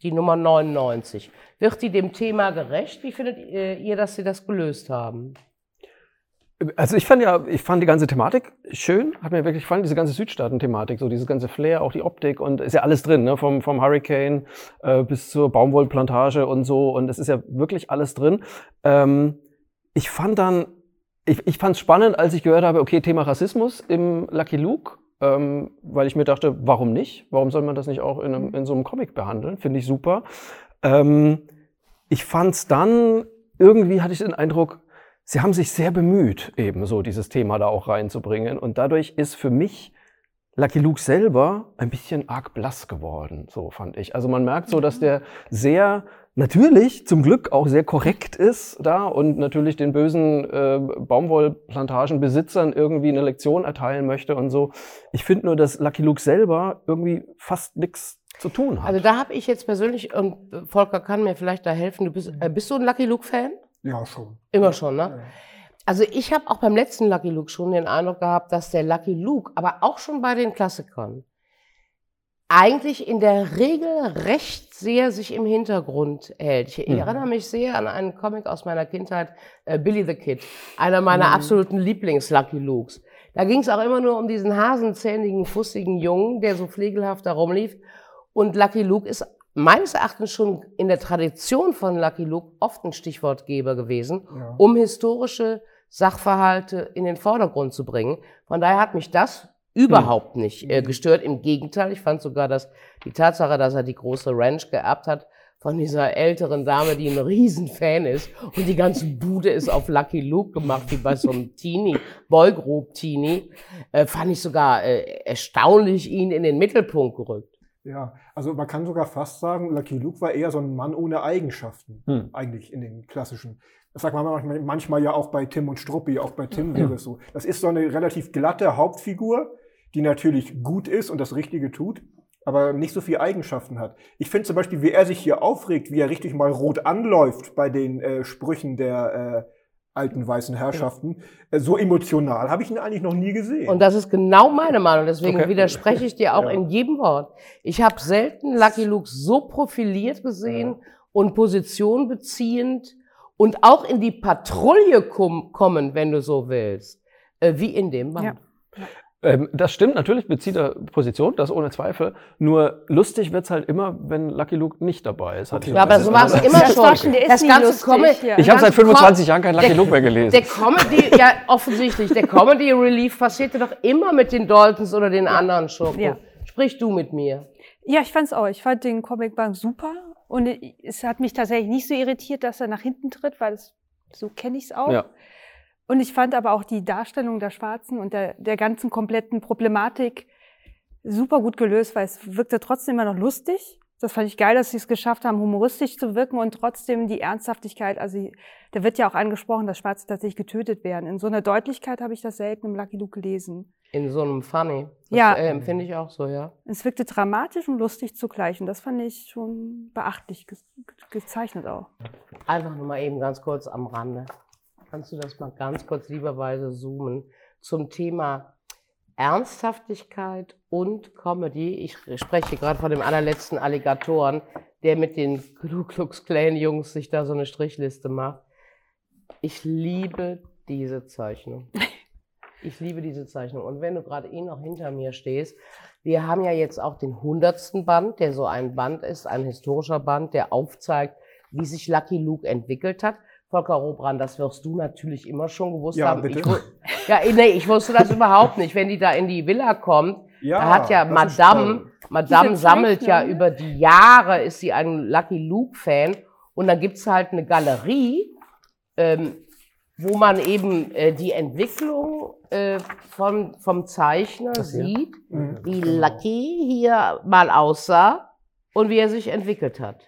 B: Die Nummer 99. Wird die dem Thema gerecht? Wie findet äh, ihr, dass sie das gelöst haben?
C: Also ich fand ja, ich fand die ganze Thematik schön, hat mir wirklich gefallen, diese ganze Südstaaten-Thematik, so dieses ganze Flair, auch die Optik und ist ja alles drin, ne? vom, vom Hurricane äh, bis zur Baumwollplantage und so und es ist ja wirklich alles drin. Ähm, ich fand dann, ich, ich fand es spannend, als ich gehört habe, okay, Thema Rassismus im Lucky Luke, ähm, weil ich mir dachte, warum nicht? Warum soll man das nicht auch in, einem, in so einem Comic behandeln? Finde ich super. Ähm, ich fand es dann, irgendwie hatte ich den Eindruck, sie haben sich sehr bemüht, eben so dieses Thema da auch reinzubringen. Und dadurch ist für mich Lucky Luke selber ein bisschen arg blass geworden, so fand ich. Also man merkt so, dass mhm. der sehr natürlich zum Glück auch sehr korrekt ist da und natürlich den bösen äh, Baumwollplantagenbesitzern irgendwie eine Lektion erteilen möchte und so. Ich finde nur, dass Lucky Luke selber irgendwie fast nichts zu tun hat.
B: Also da habe ich jetzt persönlich, und Volker kann mir vielleicht da helfen, du bist, äh, bist du ein Lucky Luke-Fan?
D: Ja, schon.
B: Immer schon, ne? Ja. Also ich habe auch beim letzten Lucky Luke schon den Eindruck gehabt, dass der Lucky Luke, aber auch schon bei den Klassikern, eigentlich in der Regel recht sehr sich im Hintergrund hält. Ich mhm. erinnere mich sehr an einen Comic aus meiner Kindheit, äh, Billy the Kid, einer meiner mhm. absoluten Lieblings-Lucky Lukes. Da ging es auch immer nur um diesen hasenzähnigen, fussigen Jungen, der so pflegelhaft da rumlief. Und Lucky Luke ist meines Erachtens schon in der Tradition von Lucky Luke oft ein Stichwortgeber gewesen, ja. um historische Sachverhalte in den Vordergrund zu bringen. Von daher hat mich das überhaupt hm. nicht äh, gestört. Im Gegenteil, ich fand sogar, dass die Tatsache, dass er die große Ranch geerbt hat, von dieser älteren Dame, die ein Riesenfan ist und die ganze Bude ist auf Lucky Luke gemacht, wie bei so einem Teenie, Boygroup Teenie, äh, fand ich sogar äh, erstaunlich ihn in den Mittelpunkt gerückt.
D: Ja, also man kann sogar fast sagen, Lucky Luke war eher so ein Mann ohne Eigenschaften, hm. eigentlich in den klassischen. Das sagt man manchmal, manchmal, ja auch bei Tim und Struppi, auch bei Tim wäre es so. Das ist so eine relativ glatte Hauptfigur, die natürlich gut ist und das Richtige tut, aber nicht so viele Eigenschaften hat. Ich finde zum Beispiel, wie er sich hier aufregt, wie er richtig mal rot anläuft bei den äh, Sprüchen der äh, alten weißen Herrschaften. Ja. Äh, so emotional habe ich ihn eigentlich noch nie gesehen.
B: Und das ist genau meine Meinung. Deswegen okay. widerspreche ich dir auch ja. in jedem Wort. Ich habe selten Lucky Luke so profiliert gesehen ja. und Position beziehend und auch in die Patrouille kommen, wenn du so willst, äh, wie in dem Band.
C: Ähm, das stimmt, natürlich bezieht er Position, das ohne Zweifel. Nur lustig wird's halt immer, wenn Lucky Luke nicht dabei ist.
B: Okay. Ja, aber so war es immer schon.
E: Der das ganze lustig, Comedy,
C: ja. Ich habe seit 25 Jahren kein Lucky Luke mehr gelesen.
B: Der Comedy, ja offensichtlich, der Comedy Relief passierte doch immer mit den Daltons oder den anderen Schurken. Ja. Sprich du mit mir.
E: Ja, ich fand's auch. Ich fand den Comicbank super und es hat mich tatsächlich nicht so irritiert, dass er nach hinten tritt, weil es, so kenne ich's auch. Ja. Und ich fand aber auch die Darstellung der Schwarzen und der, der ganzen kompletten Problematik super gut gelöst, weil es wirkte trotzdem immer noch lustig. Das fand ich geil, dass sie es geschafft haben, humoristisch zu wirken und trotzdem die Ernsthaftigkeit. Also da wird ja auch angesprochen, dass Schwarze tatsächlich getötet werden. In so einer Deutlichkeit habe ich das selten im Lucky Luke gelesen.
B: In so einem Funny.
E: Das ja.
B: Äh, empfinde ich auch so, ja.
E: Es wirkte dramatisch und lustig zugleich. Und das fand ich schon beachtlich ge gezeichnet auch.
B: Einfach nur mal eben ganz kurz am Rande. Kannst du das mal ganz kurz lieberweise zoomen zum Thema Ernsthaftigkeit und Comedy. Ich spreche gerade von dem allerletzten Alligatoren, der mit den Ku Klux Klan Jungs sich da so eine Strichliste macht. Ich liebe diese Zeichnung. Ich liebe diese Zeichnung. Und wenn du gerade eh noch hinter mir stehst, wir haben ja jetzt auch den hundertsten Band, der so ein Band ist, ein historischer Band, der aufzeigt, wie sich Lucky Luke entwickelt hat. Volker Robrand, das wirst du natürlich immer schon gewusst
D: ja,
B: haben.
D: Bitte?
B: Ich, ja, nee, ich wusste das überhaupt nicht. Wenn die da in die Villa kommt, ja, da hat ja Madame, Madame sammelt ja über die Jahre, ist sie ein Lucky Luke-Fan. Und dann gibt's halt eine Galerie, ähm, wo man eben äh, die Entwicklung äh, vom, vom Zeichner sieht, mhm. wie genau. Lucky hier mal aussah und wie er sich entwickelt hat.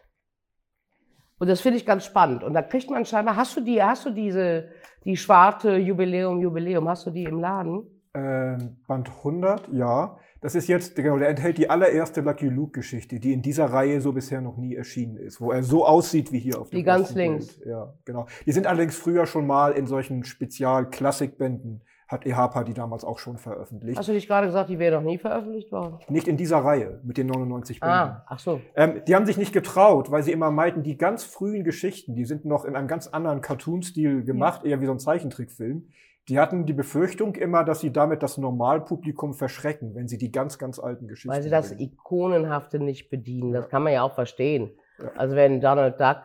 B: Und das finde ich ganz spannend. Und da kriegt man scheinbar, hast du die, hast du diese, die Schwarte Jubiläum, Jubiläum, hast du die im Laden?
D: Ähm, Band 100, ja. Das ist jetzt, genau, der enthält die allererste Lucky Luke-Geschichte, die in dieser Reihe so bisher noch nie erschienen ist, wo er so aussieht wie hier auf dem
B: Die ganz links.
D: Bild. Ja, genau. Die sind allerdings früher schon mal in solchen Spezial-Klassikbänden hat EHPA die damals auch schon veröffentlicht.
B: Hast du nicht gerade gesagt, die wäre noch nie veröffentlicht worden?
D: Nicht in dieser Reihe mit den 99 Bänden.
B: Ah, ach so.
D: Ähm, die haben sich nicht getraut, weil sie immer meinten, die ganz frühen Geschichten, die sind noch in einem ganz anderen Cartoon-Stil gemacht, ja. eher wie so ein Zeichentrickfilm. Die hatten die Befürchtung immer, dass sie damit das Normalpublikum verschrecken, wenn sie die ganz, ganz alten Geschichten.
B: Weil sie das
D: bringen.
B: Ikonenhafte nicht bedienen. Das kann man ja auch verstehen.
D: Ja.
B: Also wenn Donald Duck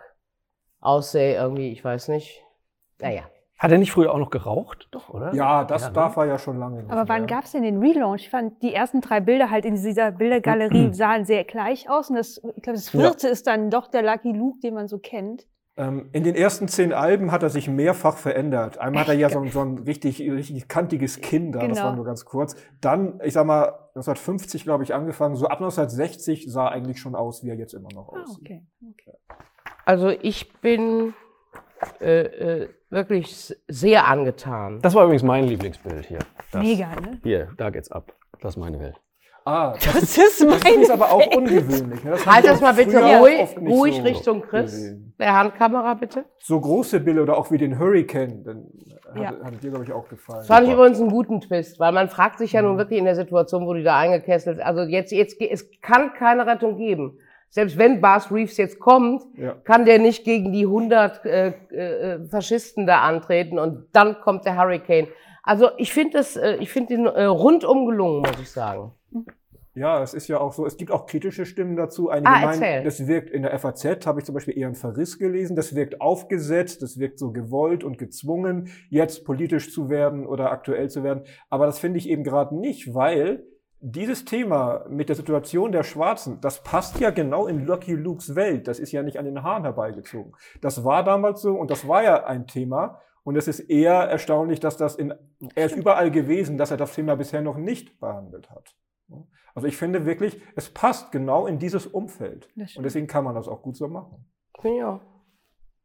B: aussähe, irgendwie, ich weiß nicht. Naja.
C: Hat er nicht früher auch noch geraucht? Doch, oder?
D: Ja, das
C: Ja, ne?
D: darf er ja schon lange nicht.
E: Aber wann gab es denn den Relaunch? Ich fand die ersten drei Bilder halt in dieser Bildergalerie sahen sehr gleich aus. Und das, ich glaube, das
D: Ja.
E: vierte ist dann doch der Lucky Luke, den man so kennt.
D: Ähm, in den ersten zehn Alben hat er sich mehrfach verändert. Einmal hat er ja so, ein- so ein richtig, richtig kantiges Kinn da, das
E: Genau.
D: war nur ganz kurz. Dann, ich sag mal, 1950, glaube ich, angefangen. So ab 1960 sah er eigentlich schon aus, wie er jetzt immer noch
E: Ah,
D: aussieht.
E: okay. okay.
B: Also ich bin äh, äh, wirklich sehr angetan.
C: Das war übrigens mein Lieblingsbild hier. Das.
E: Mega, ne?
C: Hier, da geht's ab. Das ist meine Welt.
D: Ah, das,
E: Das ist
D: das
E: meine
D: ist aber auch ungewöhnlich. Ne? Das
B: Halt das mal bitte ruhig, ruhig
D: so
B: Richtung Chris.
D: gesehen.
B: Der Handkamera bitte.
D: So große Bilder oder auch wie den Hurricane, dann hat,
E: Ja.
D: hat dir, glaube ich, auch gefallen.
B: Das fand ich übrigens einen guten Twist, weil man fragt sich ja nun wirklich in der Situation, wo die da eingekesselt Also jetzt, jetzt, es kann keine Rettung geben. Selbst wenn Bas Reeves jetzt kommt,
D: Ja.
B: kann der nicht gegen die 100 äh, äh, Faschisten da antreten und dann kommt der Hurricane. Also ich finde das, äh, ich finde den äh, rundum gelungen, muss ich sagen.
D: Ja, es ist ja auch so, es gibt auch kritische Stimmen dazu. Einige
B: Ah,
D: meinen,
B: erzähl.
D: das wirkt in der FAZ, habe ich zum Beispiel eher einen Verriss gelesen, das wirkt aufgesetzt, das wirkt so gewollt und gezwungen, jetzt politisch zu werden oder aktuell zu werden. Aber das finde ich eben gerade nicht, weil dieses Thema mit der Situation der Schwarzen, das passt ja genau in Lucky Lukes Welt. Das ist ja nicht an den Haaren herbeigezogen. Das war damals so und das war ja ein Thema. Und es ist eher erstaunlich, dass das in, er ist überall gewesen, dass er das Thema bisher noch nicht behandelt hat. Also ich finde wirklich, es passt genau in dieses Umfeld. Und deswegen kann man das auch gut so machen.
B: Auch.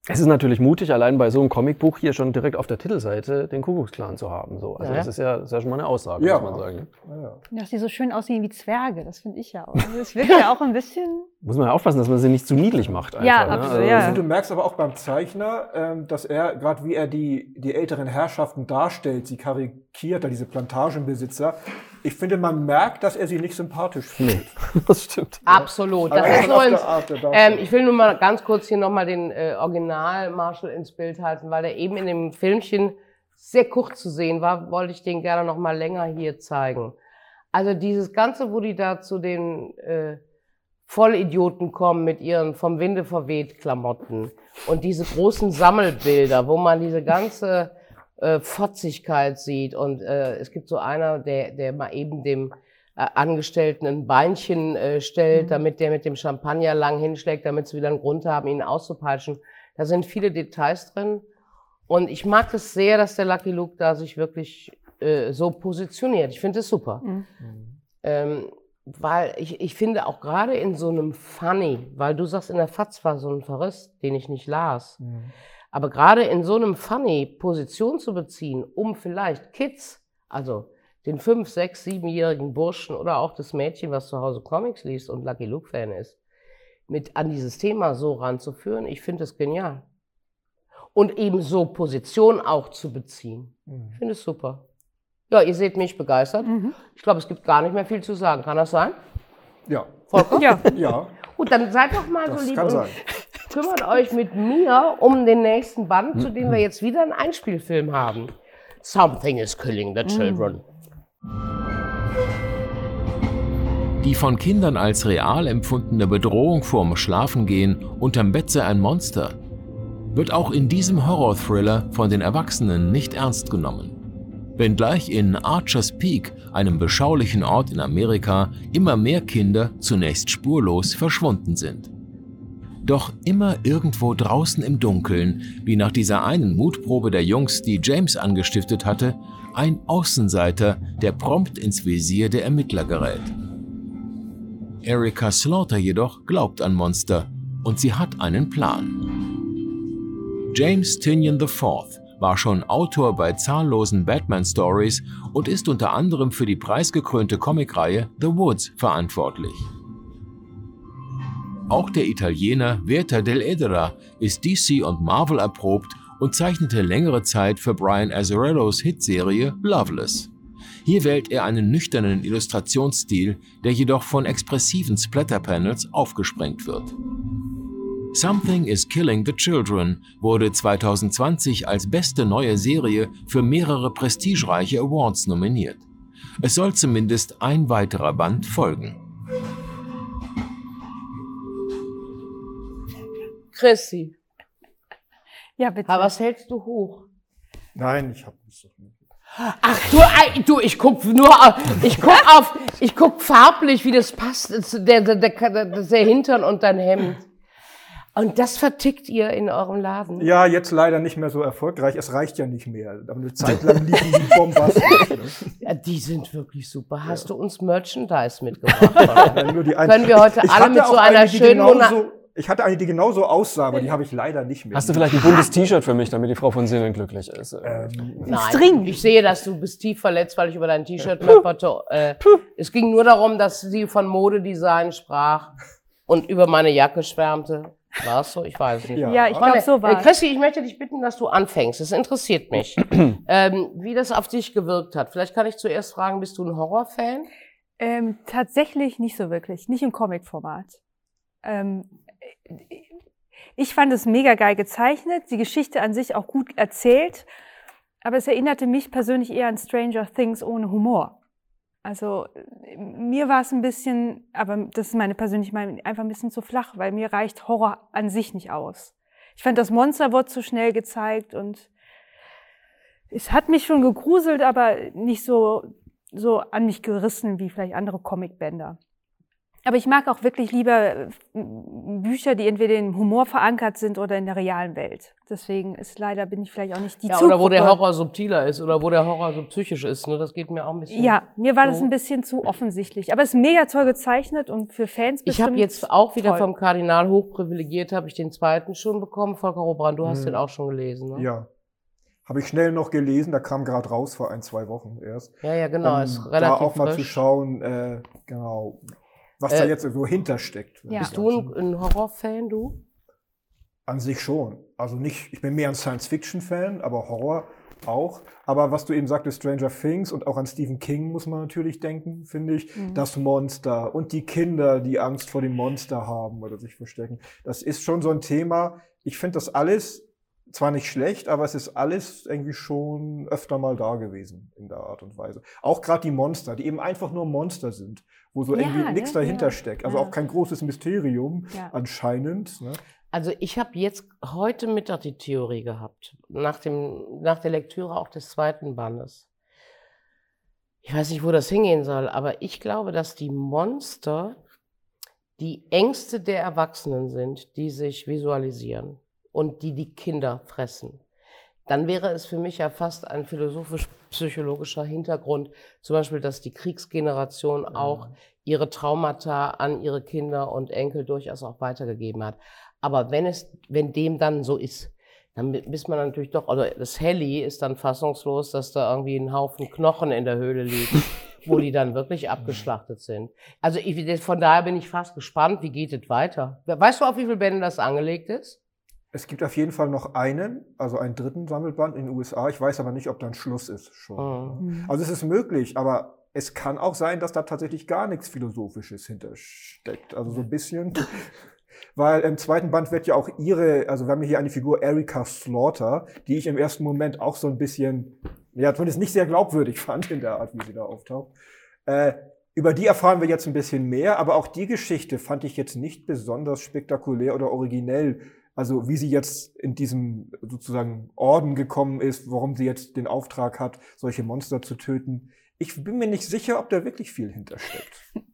C: Es ist natürlich mutig, allein bei so einem Comicbuch hier schon direkt auf der Titelseite den Kuckucksklan zu haben. So. Also
B: Ja.
C: das ist ja, das ist ja schon mal eine Aussage,
D: Ja.
C: muss man sagen. ne?
D: Ja.
E: Dass die so schön aussehen wie Zwerge, das finde ich ja auch. Also Es wirkt ja auch ein bisschen.
C: Muss man ja aufpassen, dass man sie nicht zu niedlich macht. Einfach,
E: Ja,
C: ne?
E: absolut,
C: Also,
E: ja.
D: Und du merkst aber auch beim Zeichner, ähm, dass er, gerade wie er die, die älteren Herrschaften darstellt, sie karikiert, da diese Plantagenbesitzer, ich finde, man merkt, dass er sie nicht sympathisch findet.
C: Nee, das stimmt.
B: Absolut. Das ist
D: Art der
B: ähm, ich will nur mal ganz kurz hier nochmal den äh, Original Marshall ins Bild halten, weil er eben in dem Filmchen sehr kurz zu sehen war, wollte ich den gerne noch mal länger hier zeigen. Also dieses Ganze, wo die da zu den äh, Vollidioten kommen mit ihren vom Winde verweht Klamotten und diese großen Sammelbilder, wo man diese ganze äh, Fotzigkeit sieht und äh, es gibt so einer, der, der mal eben dem äh, Angestellten ein Beinchen äh, stellt, damit der mit dem Champagner lang hinschlägt, damit sie wieder einen Grund haben, ihn auszupeitschen. Da sind viele Details drin. Und ich mag es sehr, dass der Lucky Luke da sich wirklich äh, so positioniert. Ich finde es super.
E: Mhm.
B: Ähm, weil ich, ich finde auch gerade in so einem Funny, weil du sagst, in der Fatz war so ein Verriss, den ich nicht las.
D: Mhm.
B: Aber gerade in so einem Funny Position zu beziehen, um vielleicht Kids, also den fünf, sechs, siebenjährigen Burschen oder auch das Mädchen, was zu Hause Comics liest und Lucky Luke-Fan ist, mit an dieses Thema so ranzuführen, ich finde es genial. Und eben so Position auch zu beziehen.
D: Mhm.
B: Ich finde es super. Ja, ihr seht mich begeistert.
E: Mhm.
B: Ich glaube, es gibt gar nicht mehr viel zu sagen. Kann das sein?
D: Ja,
B: Volker?
E: Ja.
D: ja,
B: Gut, dann seid doch mal
D: das
B: so lieb
D: kann
B: und
D: sein.
B: kümmert euch mit mir um den nächsten Band, zu dem wir jetzt wieder einen Einspielfilm haben. Something is killing the children.
F: Die von Kindern als real empfundene Bedrohung vorm Schlafengehen unterm Bett sei ein Monster, wird auch in diesem Horror-Thriller von den Erwachsenen nicht ernst genommen. Wenngleich in Archer's Peak, einem beschaulichen Ort in Amerika, immer mehr Kinder zunächst spurlos verschwunden sind. Doch immer irgendwo draußen im Dunkeln, wie nach dieser einen Mutprobe der Jungs, die James angestiftet hatte, ein Außenseiter, der prompt ins Visier der Ermittler gerät. Erika Slaughter jedoch glaubt an Monster und sie hat einen Plan. James Tinian IV war schon Autor bei zahllosen Batman-Stories und ist unter anderem für die preisgekrönte Comicreihe The Woods verantwortlich. Auch der Italiener Werther Del Edera ist DC und Marvel erprobt und zeichnete längere Zeit für Brian Azzarellos Hitserie Loveless. Hier wählt er einen nüchternen Illustrationsstil, der jedoch von expressiven Splatter-Panels aufgesprengt wird. Something is Killing the Children wurde 2020 als beste neue Serie für mehrere prestigereiche Awards nominiert. Es soll zumindest ein weiterer Band folgen.
B: Chrissy,
E: Ja, bitte.
B: aber was hältst du hoch?
D: Nein, ich habe nicht so viel.
B: Ach du, du, ich guck nur, auf- ich guck auf, ich guck farblich, wie das passt, der, der, der, der Hintern und dein Hemd. Und das vertickt ihr in eurem Laden.
D: Ja, jetzt leider nicht mehr so erfolgreich. Es reicht ja nicht mehr. Aber eine Zeit lang liefen die bombastisch. Ne?
B: Ja, die sind wirklich super. Hast du uns Merchandise mitgebracht?
D: Dann nur die
B: Können wir heute
D: Ich
B: alle mit so einer schönen
D: genauso, Ich hatte eine, die genauso aussah, aber die habe ich leider nicht mehr.
C: Hast du vielleicht ein buntes T-Shirt für mich, damit die Frau von Sinnen glücklich ist?
D: Ähm,
B: Nein,
E: String.
B: ich sehe, dass du bist tief verletzt, weil ich über dein T-Shirt läpperte. Äh, es ging nur darum, dass sie von Modedesign sprach und über meine Jacke schwärmte. War es so? Ich weiß es nicht.
D: Ja.
E: Ja, ich glaube, so war
B: äh, Christi, ich möchte dich bitten, dass du anfängst. Es interessiert mich, ähm, wie das auf dich gewirkt hat. Vielleicht kann ich zuerst fragen, bist du ein Horrorfan?
E: Ähm, tatsächlich nicht so wirklich, nicht im Comic-Format. Ähm, ich fand es mega geil gezeichnet, die Geschichte an sich auch gut erzählt, aber es erinnerte mich persönlich eher an Stranger Things ohne Humor. Also mir war es ein bisschen, aber das ist meine persönliche Meinung, einfach ein bisschen zu flach, weil mir reicht Horror an sich nicht aus. Ich fand, das Monster wurde zu schnell gezeigt und es hat mich schon gegruselt, aber nicht so so an mich gerissen wie vielleicht andere Comicbänder. Aber ich mag auch wirklich lieber äh, Bücher, die entweder im Humor verankert sind oder in der realen Welt. Deswegen ist leider bin ich vielleicht auch nicht die
B: Ja,
E: Zielgruppe.
B: oder wo der Horror subtiler ist oder wo der Horror so psychisch ist. Ne? Das geht mir auch ein bisschen.
E: Ja, mir war das
B: so.
E: ein bisschen zu offensichtlich. Aber es ist mega toll gezeichnet und für Fans
B: Ich habe
E: bestimmt
B: jetzt auch wieder
E: toll.
B: vom Kardinal hochprivilegiert, habe ich den zweiten schon bekommen. Volker Robran, du hast
D: Mhm.
B: den auch schon gelesen. Ne?
D: ja. Habe ich schnell noch gelesen, da kam gerade raus vor ein, zwei Wochen erst.
B: ja, ja, genau.
D: Um
B: ist
D: da
B: relativ
D: auch mal zu
B: frisch.
D: schauen, äh, genau, was da
B: Äh,
D: jetzt so hintersteckt.
E: Ja.
B: Bist du ein, ein Horrorfan, du?
D: An sich schon. Also nicht, ich bin mehr ein Science-Fiction-Fan, aber Horror auch. Aber was du eben sagtest, Stranger Things und auch an Stephen King muss man natürlich denken, finde ich.
E: Mhm.
D: Das Monster und die Kinder, die Angst vor dem Monster haben oder sich verstecken. Das ist schon so ein Thema. Ich finde das alles zwar nicht schlecht, aber es ist alles irgendwie schon öfter mal da gewesen in der Art und Weise. Auch gerade die Monster, die eben einfach nur Monster sind, wo so
E: Ja,
D: irgendwie nichts
E: ne,
D: dahinter
E: ja,
D: steckt. Also
E: ja.
D: auch kein großes Mysterium
E: Ja.
D: anscheinend. Ne?
B: Also ich habe jetzt heute Mittag die Theorie gehabt, nach, dem, nach der Lektüre auch des zweiten Bandes. Ich weiß nicht, wo das hingehen soll, aber ich glaube, dass die Monster die Ängste der Erwachsenen sind, die sich visualisieren und die die Kinder fressen. Dann wäre es für mich ja fast ein philosophisch-psychologischer Hintergrund, zum Beispiel, dass die Kriegsgeneration auch ihre Traumata an ihre Kinder und Enkel durchaus auch weitergegeben hat. Aber wenn es, wenn dem dann so ist, dann ist man natürlich doch, also das Helly ist dann fassungslos, dass da irgendwie ein Haufen Knochen in der Höhle liegt, wo die dann wirklich abgeschlachtet sind. Also ich, von daher bin ich fast gespannt, wie geht es weiter? Weißt du, auf wie viele Bände das angelegt ist?
D: Es gibt auf jeden Fall noch einen, also einen dritten Sammelband in den USA. Ich weiß aber nicht, ob dann Schluss ist schon.
B: Mhm.
E: Mhm.
D: Also es ist möglich, aber es kann auch sein, dass da tatsächlich gar nichts Philosophisches hintersteckt. Also so ein bisschen. Weil im zweiten Band wird ja auch ihre, also wir haben hier eine Figur Erika Slaughter, die ich im ersten Moment auch so ein bisschen, ja, zumindest nicht sehr glaubwürdig fand in der Art, wie sie da auftaucht. Äh, über die erfahren wir jetzt ein bisschen mehr, aber auch die Geschichte fand ich jetzt nicht besonders spektakulär oder originell. Also wie sie jetzt in diesem sozusagen Orden gekommen ist, warum sie jetzt den Auftrag hat, solche Monster zu töten. Ich bin mir nicht sicher, ob da wirklich viel hintersteckt.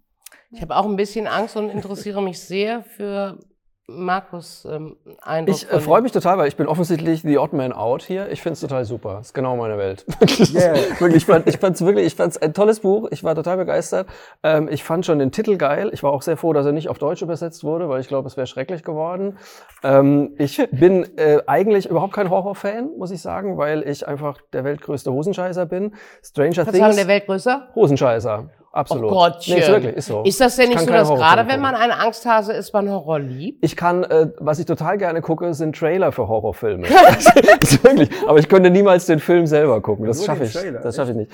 B: Ich habe auch ein bisschen Angst und interessiere mich sehr für Markus ähm, Eindruck.
C: Ich äh, freue mich total, weil ich bin offensichtlich the odd man out hier. Ich finde es total super. Ist genau meine Welt.
D: Yeah.
C: wirklich, ich fand ich fand's wirklich, ich fand's ein tolles Buch. Ich war total begeistert. Ähm, ich fand schon den Titel geil. Ich war auch sehr froh, dass er nicht auf Deutsch übersetzt wurde, weil ich glaube, es wäre schrecklich geworden. Ähm, ich bin äh, eigentlich überhaupt kein Horrorfan, muss ich sagen, weil ich einfach der weltgrößte Hosenscheißer bin. Stranger
B: Verzeihung,
C: Things.
B: der Weltgrößer?
C: Hosenscheißer. Absolut.
B: Oh Gottchen.
C: Nee, ist wirklich, ist so.
B: Ist das denn
C: Ich
B: nicht so, dass gerade wenn man ein Angsthase ist, man Horror liebt?
C: Ich kann, äh, was ich total gerne gucke, sind Trailer für Horrorfilme. das ist wirklich. Aber ich könnte niemals den Film selber gucken. Das schaffe ich.
D: Trailer,
C: Das schaffe ich nicht.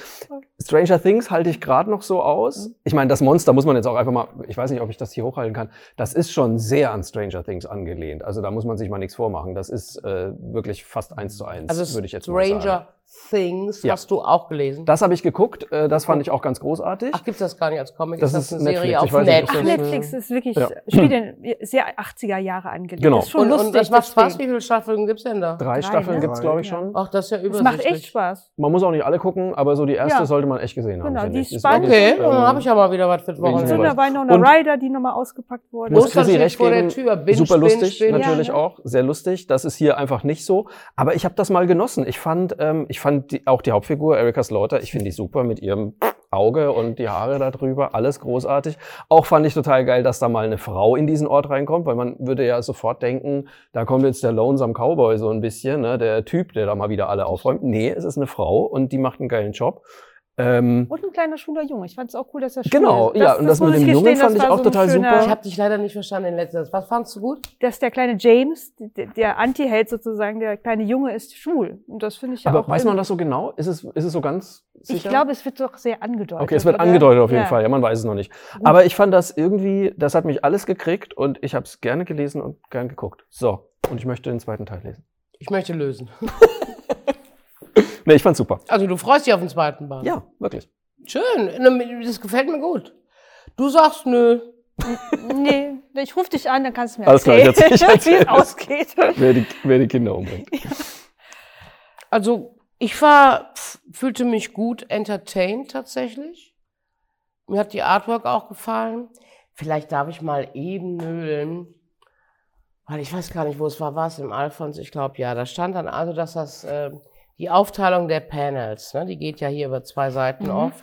C: Stranger Things halte ich gerade noch so aus. Ich meine, das Monster muss man jetzt auch einfach mal, ich weiß nicht, ob ich das hier hochhalten kann. Das ist schon sehr an Stranger Things angelehnt. Also da muss man sich mal nichts vormachen. Das ist äh, wirklich fast eins zu eins,
B: Also
C: würde ich jetzt mal sagen.
B: Things
C: Ja.
B: hast du auch gelesen.
C: Das habe ich geguckt. Äh, das fand ich auch ganz großartig.
B: Ach, gibt's das gar nicht als Comic?
C: Das
B: ist das
C: ist
B: eine Serie
C: Netflix. Ich
B: auf
C: ob
E: Ach,
C: das-
B: Netflix?
E: Netflix ist wirklich,
C: Ja.
E: spielt in sehr 80er Jahre angelegt.
C: Genau.
E: Das ist schon
B: Und,
E: lustig.
B: und das macht Spaß. Wie viele Staffeln gibt's denn da?
C: Drei
E: Drei,
C: Staffeln
E: ne?
C: gibt's, glaube ich,
E: Ja.
C: schon.
B: Ach, das ist ja
E: Es
B: übersichtlich.
E: macht echt Spaß.
C: Man muss auch nicht alle gucken, aber so die erste
E: Ja.
C: sollte man echt gesehen haben.
E: Genau, die ist spannend.
B: Okay,
C: wirklich,
B: dann
C: ähm,
B: habe ich ja mal wieder was für
C: bin
E: Und
C: ich
E: so
C: dabei.
E: noch eine Rider, die nochmal ausgepackt wurde.
C: muss Chrissy recht
B: vor der
C: geben.
B: Tür. Binge,
C: Super lustig, natürlich
E: ne?
C: auch. Sehr lustig. Das ist hier einfach nicht so. Aber ich habe das mal genossen. Ich fand, ähm, ich fand die, auch die Hauptfigur, Erika Slaughter, ich finde die super mit ihrem Auge und die Haare da drüber. Alles großartig. Auch fand ich total geil, dass da mal eine Frau in diesen Ort reinkommt, weil man würde ja sofort denken, da kommt jetzt der Lonesome Cowboy so ein bisschen, ne, der Typ, der da mal wieder alle aufräumt. Nee, es ist eine Frau und die macht einen geilen Job. Ähm,
E: Und ein kleiner schwuler Junge. Ich fand es auch cool, dass er schwul
C: Genau,
E: ist.
C: ja, und das mit
E: muss
C: dem Jungen
E: gestehen,
C: fand
E: das
C: ich auch
E: ein
C: total
E: schöner-
B: Ich habe dich leider nicht verstanden in letzter Zeit. Was fandst du gut?
E: Dass der kleine James, der, der Anti-Held sozusagen, der kleine Junge ist schwul. Und das finde ich ja
C: aber
E: auch.
C: weiß man das so genau? Ist es, ist es so ganz sicher?
E: Ich glaube, es wird doch sehr angedeutet.
C: Okay, es wird
E: oder?
C: angedeutet auf jeden
E: Ja.
C: Fall. Ja, man weiß es noch nicht. Aber ich fand das irgendwie, das hat mich alles gekriegt und ich habe es gerne gelesen und gern geguckt. So, und ich möchte den zweiten Teil lesen.
B: Ich möchte lösen.
C: Nee, ich fand's super.
B: Also du freust dich auf den zweiten Band.
C: Ja, wirklich.
B: Schön. Das gefällt mir gut. Du sagst nö.
E: Nee, ich rufe dich an, dann kannst du mir
C: Alles klar, ich
E: erzählen,
C: erzähl- ich
E: wie es ausgeht.
C: Wer die, wer die Kinder umbringt.
B: Also ich war, fühlte mich gut entertained tatsächlich. Mir hat die Artwork auch gefallen. Vielleicht darf ich mal eben nölen. Weil ich weiß gar nicht, wo es war. War es im Alphons? Ich glaube, ja. Da stand dann also, dass das äh, die Aufteilung der Panels, ne, die geht ja hier über zwei Seiten oft,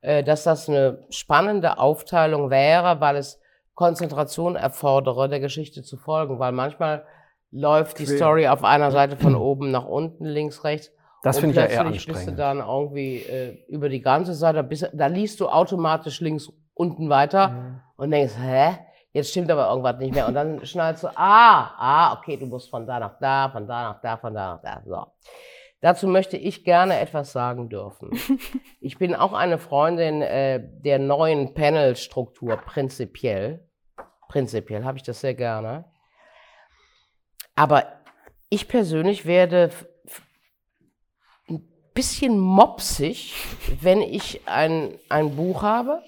B: äh, dass das eine spannende Aufteilung wäre, weil es Konzentration erfordere, der Geschichte zu folgen. Weil manchmal läuft die. Story auf einer Seite von oben nach unten, links, rechts.
C: Das finde ich ja eher
B: plötzlich bist du
C: anstrengend.
B: dann irgendwie äh, über die ganze Seite, bist, da liest du automatisch links unten weiter
C: Mhm.
B: und denkst, hä? Jetzt stimmt aber irgendwas nicht mehr. Und dann schnallst du, ah, ah, okay, du musst von da nach da, von da nach da, von da nach da. So. Dazu möchte ich gerne etwas sagen dürfen. Ich bin auch eine Freundin äh, der neuen Panelstruktur, prinzipiell. Prinzipiell habe ich das sehr gerne. Aber ich persönlich werde ein bisschen mopsig, wenn ich ein, ein Buch habe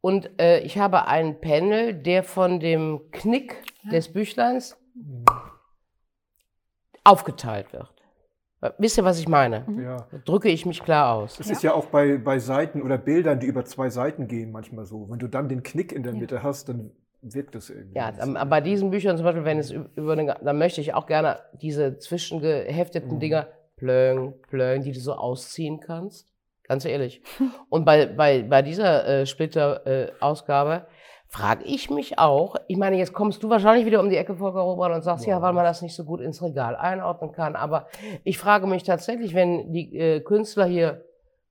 B: und äh, ich habe einen Panel, der von dem Knick des Büchleins aufgeteilt wird. Wisst ihr, was ich meine?
D: Ja.
B: Da drücke ich mich klar aus.
D: Das ist ja auch bei, bei Seiten oder Bildern, die über zwei Seiten gehen, manchmal so. Wenn du dann den Knick in der Mitte hast, dann wirkt das irgendwie.
B: Ja,
D: so.
B: am- bei diesen Büchern zum Beispiel, wenn es über eine, dann möchte ich auch gerne diese zwischengehefteten Dinger, plöng, plöng, die du so ausziehen kannst. Ganz ehrlich. Und bei, bei, bei dieser äh, Splitter-Ausgabe frage ich mich auch, ich meine, jetzt kommst du wahrscheinlich wieder um die Ecke, Volker Robert, und sagst, ja, weil man das nicht so gut ins Regal einordnen kann. Aber ich frage mich tatsächlich, wenn die äh, Künstler hier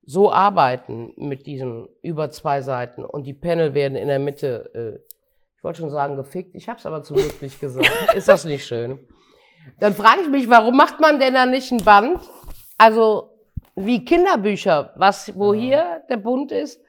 B: so arbeiten mit diesem über zwei Seiten und die Panel werden in der Mitte, äh, ich wollte schon sagen gefickt, ich habe es aber zum Glück nicht gesagt. Ist das nicht schön? Dann frage ich mich, warum macht man denn da nicht ein Band? Also wie Kinderbücher, was, wo hier der Bund ist.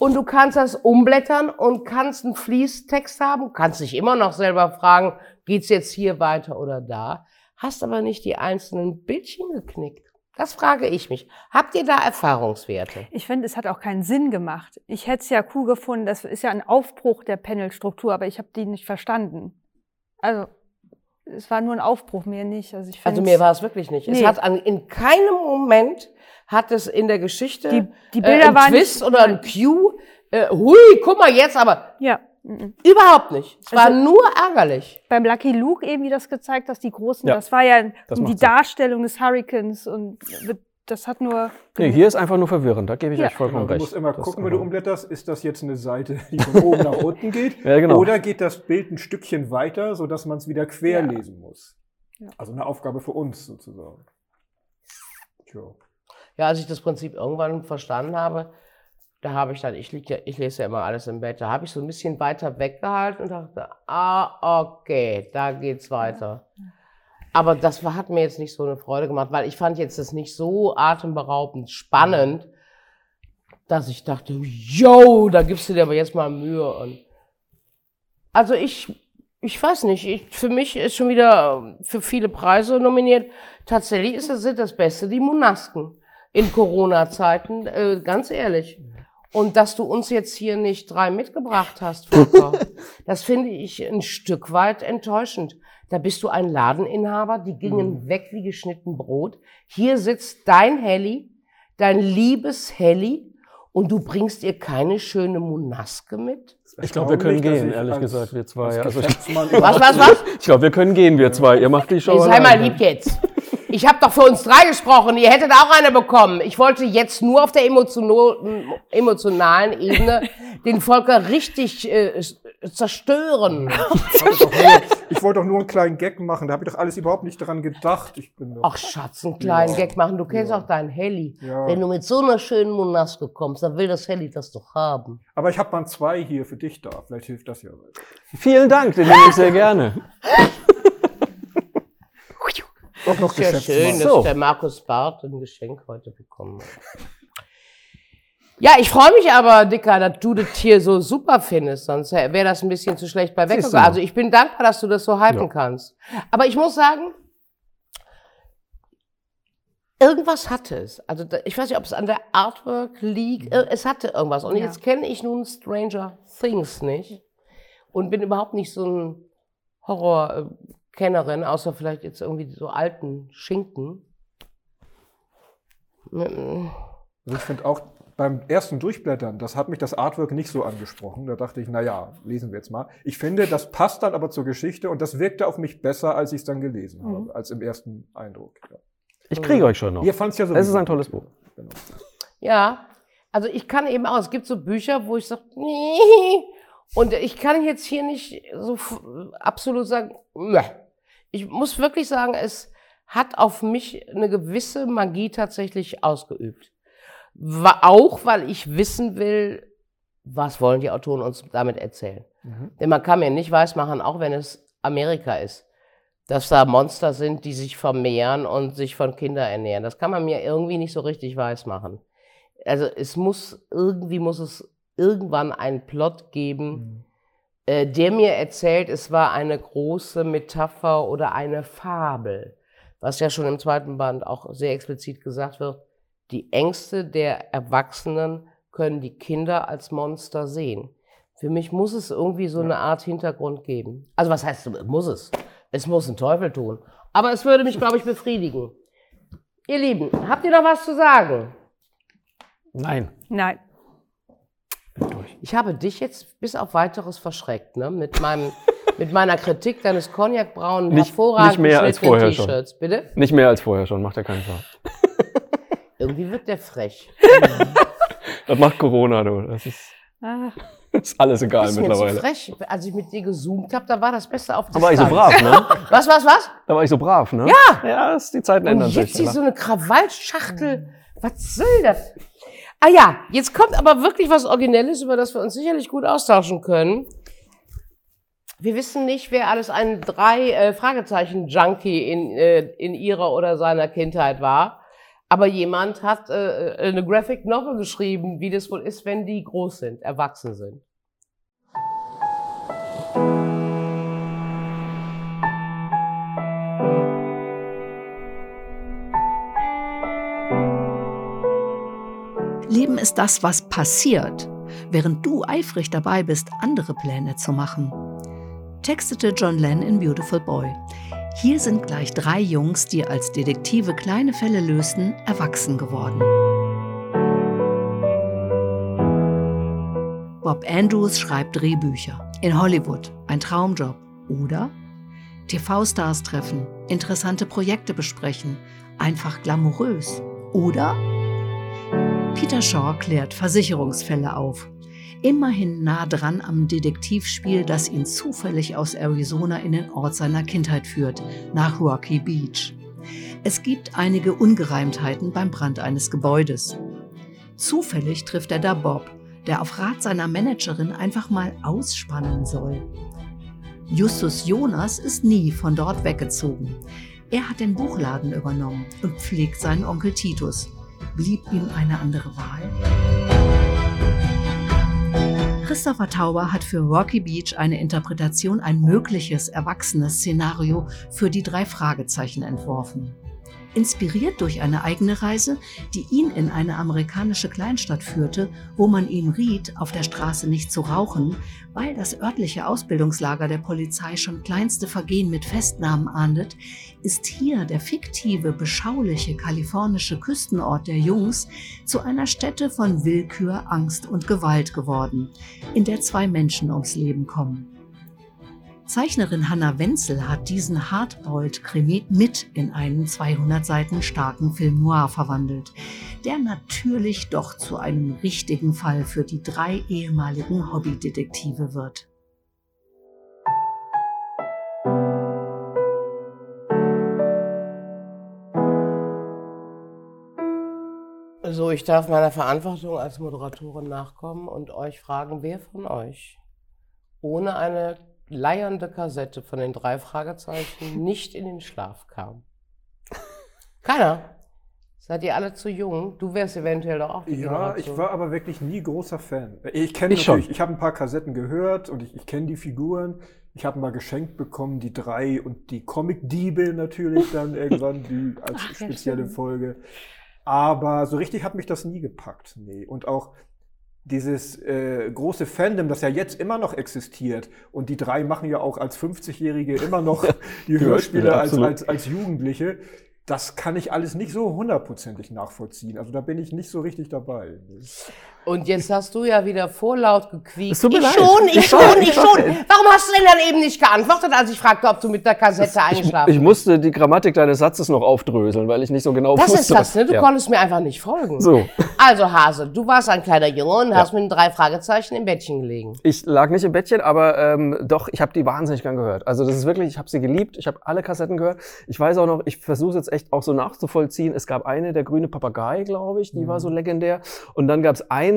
B: Und du kannst das umblättern und kannst einen Fließtext haben, kannst dich immer noch selber fragen, geht's jetzt hier weiter oder da, hast aber nicht die einzelnen Bildchen geknickt. Das frage ich mich. Habt ihr da Erfahrungswerte?
E: Ich finde, es hat auch keinen Sinn gemacht. Ich hätte es ja cool gefunden, das ist ja ein Aufbruch der Panelstruktur, aber ich habe die nicht verstanden. Also, es war nur ein Aufbruch, mir nicht. Also, ich
B: Also mir war es wirklich nicht. Es
E: Nee.
B: hat an, in keinem Moment hat es in der Geschichte
E: Die- die
B: äh,
E: Bilder
B: einen
E: waren
B: Twist
E: nicht-
B: oder ein Cue. Äh, hui, guck mal jetzt, aber
E: Ja. mhm.
B: überhaupt nicht. Es war
E: Also-
B: nur ärgerlich.
E: Beim Lucky Luke eben, wie das gezeigt hast, die großen,
C: Ja,
E: das war ja
C: das
E: die
C: Sinn.
E: Darstellung des Hurricanes und das hat nur.
C: Nee, hier ist einfach nur verwirrend. Da gebe ich
E: Ja.
C: euch vollkommen
D: Genau, du
C: recht.
D: musst immer
C: Das
D: gucken, wenn du
C: einfach-
D: umblätterst, ist das jetzt eine Seite, die von oben nach unten geht?
C: Ja, genau.
D: Oder geht das Bild ein Stückchen weiter, sodass man es wieder quer
E: Ja.
D: lesen muss? Also eine Aufgabe für uns sozusagen. Tja.
B: Ja, als ich das Prinzip irgendwann verstanden habe, da habe ich dann, ich, lieg ja, ich lese ja immer alles im Bett, da habe ich so ein bisschen weiter weggehalten und dachte, ah, okay, da geht's weiter. Aber das hat mir jetzt nicht so eine Freude gemacht, weil ich fand jetzt das nicht so atemberaubend spannend, dass ich dachte, yo, da gibst du dir aber jetzt mal Mühe. Und also ich, ich weiß nicht, ich, für mich ist schon wieder für viele Preise nominiert. Tatsächlich ist das, sind das Beste die Monasken in Corona-Zeiten, äh, ganz ehrlich. Und dass du uns jetzt hier nicht drei mitgebracht hast, Volker, das finde ich ein Stück weit enttäuschend. Da bist du ein Ladeninhaber, die gingen
D: Mhm.
B: weg wie geschnitten Brot. Hier sitzt dein Helly, dein liebes Helly, und du bringst ihr keine schöne Monaske mit?
C: Ich glaube, wir können gehen,
D: ich
C: ehrlich
D: als-
C: gesagt, wir zwei.
D: als
C: Also
B: Was, was, was?
C: ich glaube, wir können gehen, wir zwei. Ihr macht die Show.
B: Sei mal lieb jetzt. Ich habe doch für uns drei gesprochen. Ihr hättet auch eine bekommen. Ich wollte jetzt nur auf der emotional, emotionalen Ebene den Volker richtig äh, zerstören.
D: Ich wollte doch nur- Ich wollte doch nur einen kleinen Gag machen, da habe ich doch alles überhaupt nicht daran gedacht. Ich bin doch,
B: Ach Schatz, einen kleinen
D: Ja.
B: Gag machen. Du kennst
D: Ja.
B: auch deinen Helly.
D: Ja.
B: Wenn du mit so einer schönen Monaske kommst, dann will das Helly das doch haben.
D: Aber ich habe mal zwei hier für dich da. Vielleicht hilft das ja.
C: Vielen Dank, den nehme ich sehr gerne.
D: Doch noch
B: Sehr
D: Geschäftsmann.
B: schön, dass
C: So.
B: der Markus Barth ein Geschenk heute bekommen hat. Ja, ich freue mich aber, Dicker, dass du das hier so super findest, sonst wäre das ein bisschen zu schlecht bei
C: mal.
B: Also ich bin dankbar, dass du das so hypen
C: Ja.
B: kannst. Aber ich muss sagen, irgendwas hatte es. Also ich weiß nicht, ob es an der Artwork liegt. Es hatte irgendwas. Und
E: Ja.
B: jetzt kenne ich nun Stranger Things nicht und bin überhaupt nicht so ein Horrorkennerin, außer vielleicht jetzt irgendwie so alten Schinken.
D: Also ich finde auch beim ersten Durchblättern, das hat mich das Artwork nicht so angesprochen. Da dachte ich, naja, lesen wir jetzt mal. Ich finde, das passt dann aber zur Geschichte und das wirkte auf mich besser, als ich es dann gelesen
E: Mhm.
D: habe, als im ersten Eindruck. Ja.
C: Ich kriege euch schon noch.
D: Ihr fand es ja so.
C: Es ist ein tolles Buch.
D: Genau.
B: Ja, also ich kann eben auch, es gibt so Bücher, wo ich sage, nee. Und ich kann jetzt hier nicht so absolut sagen, Mäh. Ich muss wirklich sagen, es hat auf mich eine gewisse Magie tatsächlich ausgeübt. Wa- Auch weil ich wissen will, was wollen die Autoren uns damit erzählen.
D: Mhm.
B: Denn man kann mir nicht weismachen, auch wenn es Amerika ist, dass da Monster sind, die sich vermehren und sich von Kindern ernähren. Das kann man mir irgendwie nicht so richtig weismachen. Also es muss, irgendwie muss es irgendwann einen Plot geben,
D: Mhm.
B: Äh, der mir erzählt, es war eine große Metapher oder eine Fabel. Was ja schon im zweiten Band auch sehr explizit gesagt wird. Die Ängste der Erwachsenen können die Kinder als Monster sehen. Für mich muss es irgendwie so eine Art Hintergrund geben. Also was heißt, muss es? Es muss ein Teufel tun. Aber es würde mich, glaube ich, befriedigen. Ihr Lieben, habt ihr noch was zu sagen?
C: Nein.
E: Nein.
B: Ich habe dich jetzt bis auf weiteres verschreckt, ne? Mit meinem, mit meiner Kritik deines Cognacbraunen
C: Nicht-
B: hervorragend
C: nicht mehr als vorher schon.
B: T-Shirts. Bitte?
C: Nicht mehr als vorher schon, macht er keinen Fall.
B: Irgendwie wird der frech.
C: Das macht Corona, du. Das ist,
E: Ah,
C: ist alles egal
B: Bist mir zu
C: mittlerweile.
B: frech. Als ich mit dir gezoomt habe, da war das Beste auf
C: Da war ich so
B: Distanz.
C: brav, ne?
B: Was, was, was?
C: Da war ich so brav, ne? Ja! Ja, das, die Zeiten
B: Und
C: ändern
B: jetzt
C: sich.
B: hier so eine Krawallschachtel. Was soll das? Ah ja, jetzt kommt aber wirklich was Originelles, über das wir uns sicherlich gut austauschen können. Wir wissen nicht, wer alles ein drei äh, Fragezeichen Junkie in, äh, in ihrer oder seiner Kindheit war. Aber jemand hat äh, eine Graphic Novel geschrieben, wie das wohl ist, wenn die groß sind, erwachsen sind.
G: Leben ist das, was passiert, während du eifrig dabei bist, andere Pläne zu machen. Textete John Lenn in Beautiful Boy. Hier sind gleich drei Jungs, die als Detektive kleine Fälle lösten, erwachsen geworden. Bob Andrews schreibt Drehbücher. In Hollywood ein Traumjob. Oder TV-Stars treffen, interessante Projekte besprechen, einfach glamourös. Oder Peter Shaw klärt Versicherungsfälle auf. Immerhin nah dran am Detektivspiel, das ihn zufällig aus Arizona in den Ort seiner Kindheit führt, nach Rocky Beach. Es gibt einige Ungereimtheiten beim Brand eines Gebäudes. Zufällig trifft er da Bob, der auf Rat seiner Managerin einfach mal ausspannen soll. Justus Jonas ist nie von dort weggezogen. Er hat den Buchladen übernommen und pflegt seinen Onkel Titus. Blieb ihm eine andere Wahl? Christopher Tauber hat für Rocky Beach eine Interpretation, ein mögliches erwachsenes Szenario für die drei Fragezeichen entworfen inspiriert durch eine eigene Reise, die ihn in eine amerikanische Kleinstadt führte, wo man ihm riet, auf der Straße nicht zu rauchen, weil das örtliche Ausbildungslager der Polizei schon kleinste Vergehen mit Festnahmen ahndet, ist hier der fiktive, beschauliche kalifornische Küstenort der Jungs zu einer Stätte von Willkür, Angst und Gewalt geworden, in der zwei Menschen ums Leben kommen. Zeichnerin Hanna Wenzel hat diesen Hardboiled-Krimi mit in einen 200 Seiten starken Film noir verwandelt, der natürlich doch zu einem richtigen Fall für die drei ehemaligen Hobbydetektive wird.
B: So, ich darf meiner Verantwortung als Moderatorin nachkommen und euch fragen, wer von euch ohne eine leiernde Kassette von den drei Fragezeichen nicht in den Schlaf kam. Keiner. Seid ihr alle zu jung? Du wärst eventuell doch auch.
D: Die ja, ich war aber wirklich nie großer Fan. Ich kenne natürlich, schon. ich habe ein paar Kassetten gehört und ich, ich kenne die Figuren. Ich habe mal geschenkt bekommen, die drei und die Comic-Diebe natürlich dann irgendwann die als Ach, spezielle Folge. Aber so richtig hat mich das nie gepackt. Nee. Und auch dieses äh, große Fandom, das ja jetzt immer noch existiert, und die drei machen ja auch als 50-Jährige immer noch die Hörspiele als, als, als Jugendliche, das kann ich alles nicht so hundertprozentig nachvollziehen. Also da bin ich nicht so richtig dabei.
B: Und jetzt hast du ja wieder vorlaut gequiekt.
C: Ich leid.
B: schon, ich, ich schon, ich schon. Warum hast du denn dann eben nicht geantwortet, als ich fragte, ob du mit der Kassette das, eingeschlafen
C: ich, ich musste die Grammatik deines Satzes noch aufdröseln, weil ich nicht so genau
B: das
C: wusste.
B: Das ist das, ne? Du ja. konntest mir einfach nicht folgen. So. Also Hase, du warst ein kleiner Junge und ja. hast mit drei Fragezeichen im Bettchen gelegen.
C: Ich lag nicht im Bettchen, aber ähm, doch, ich habe die wahnsinnig gern gehört. Also das ist wirklich, ich habe sie geliebt, ich habe alle Kassetten gehört. Ich weiß auch noch, ich versuche jetzt echt auch so nachzuvollziehen. Es gab eine, der grüne Papagei, glaube ich, die mhm. war so legendär. Und dann gab es eine,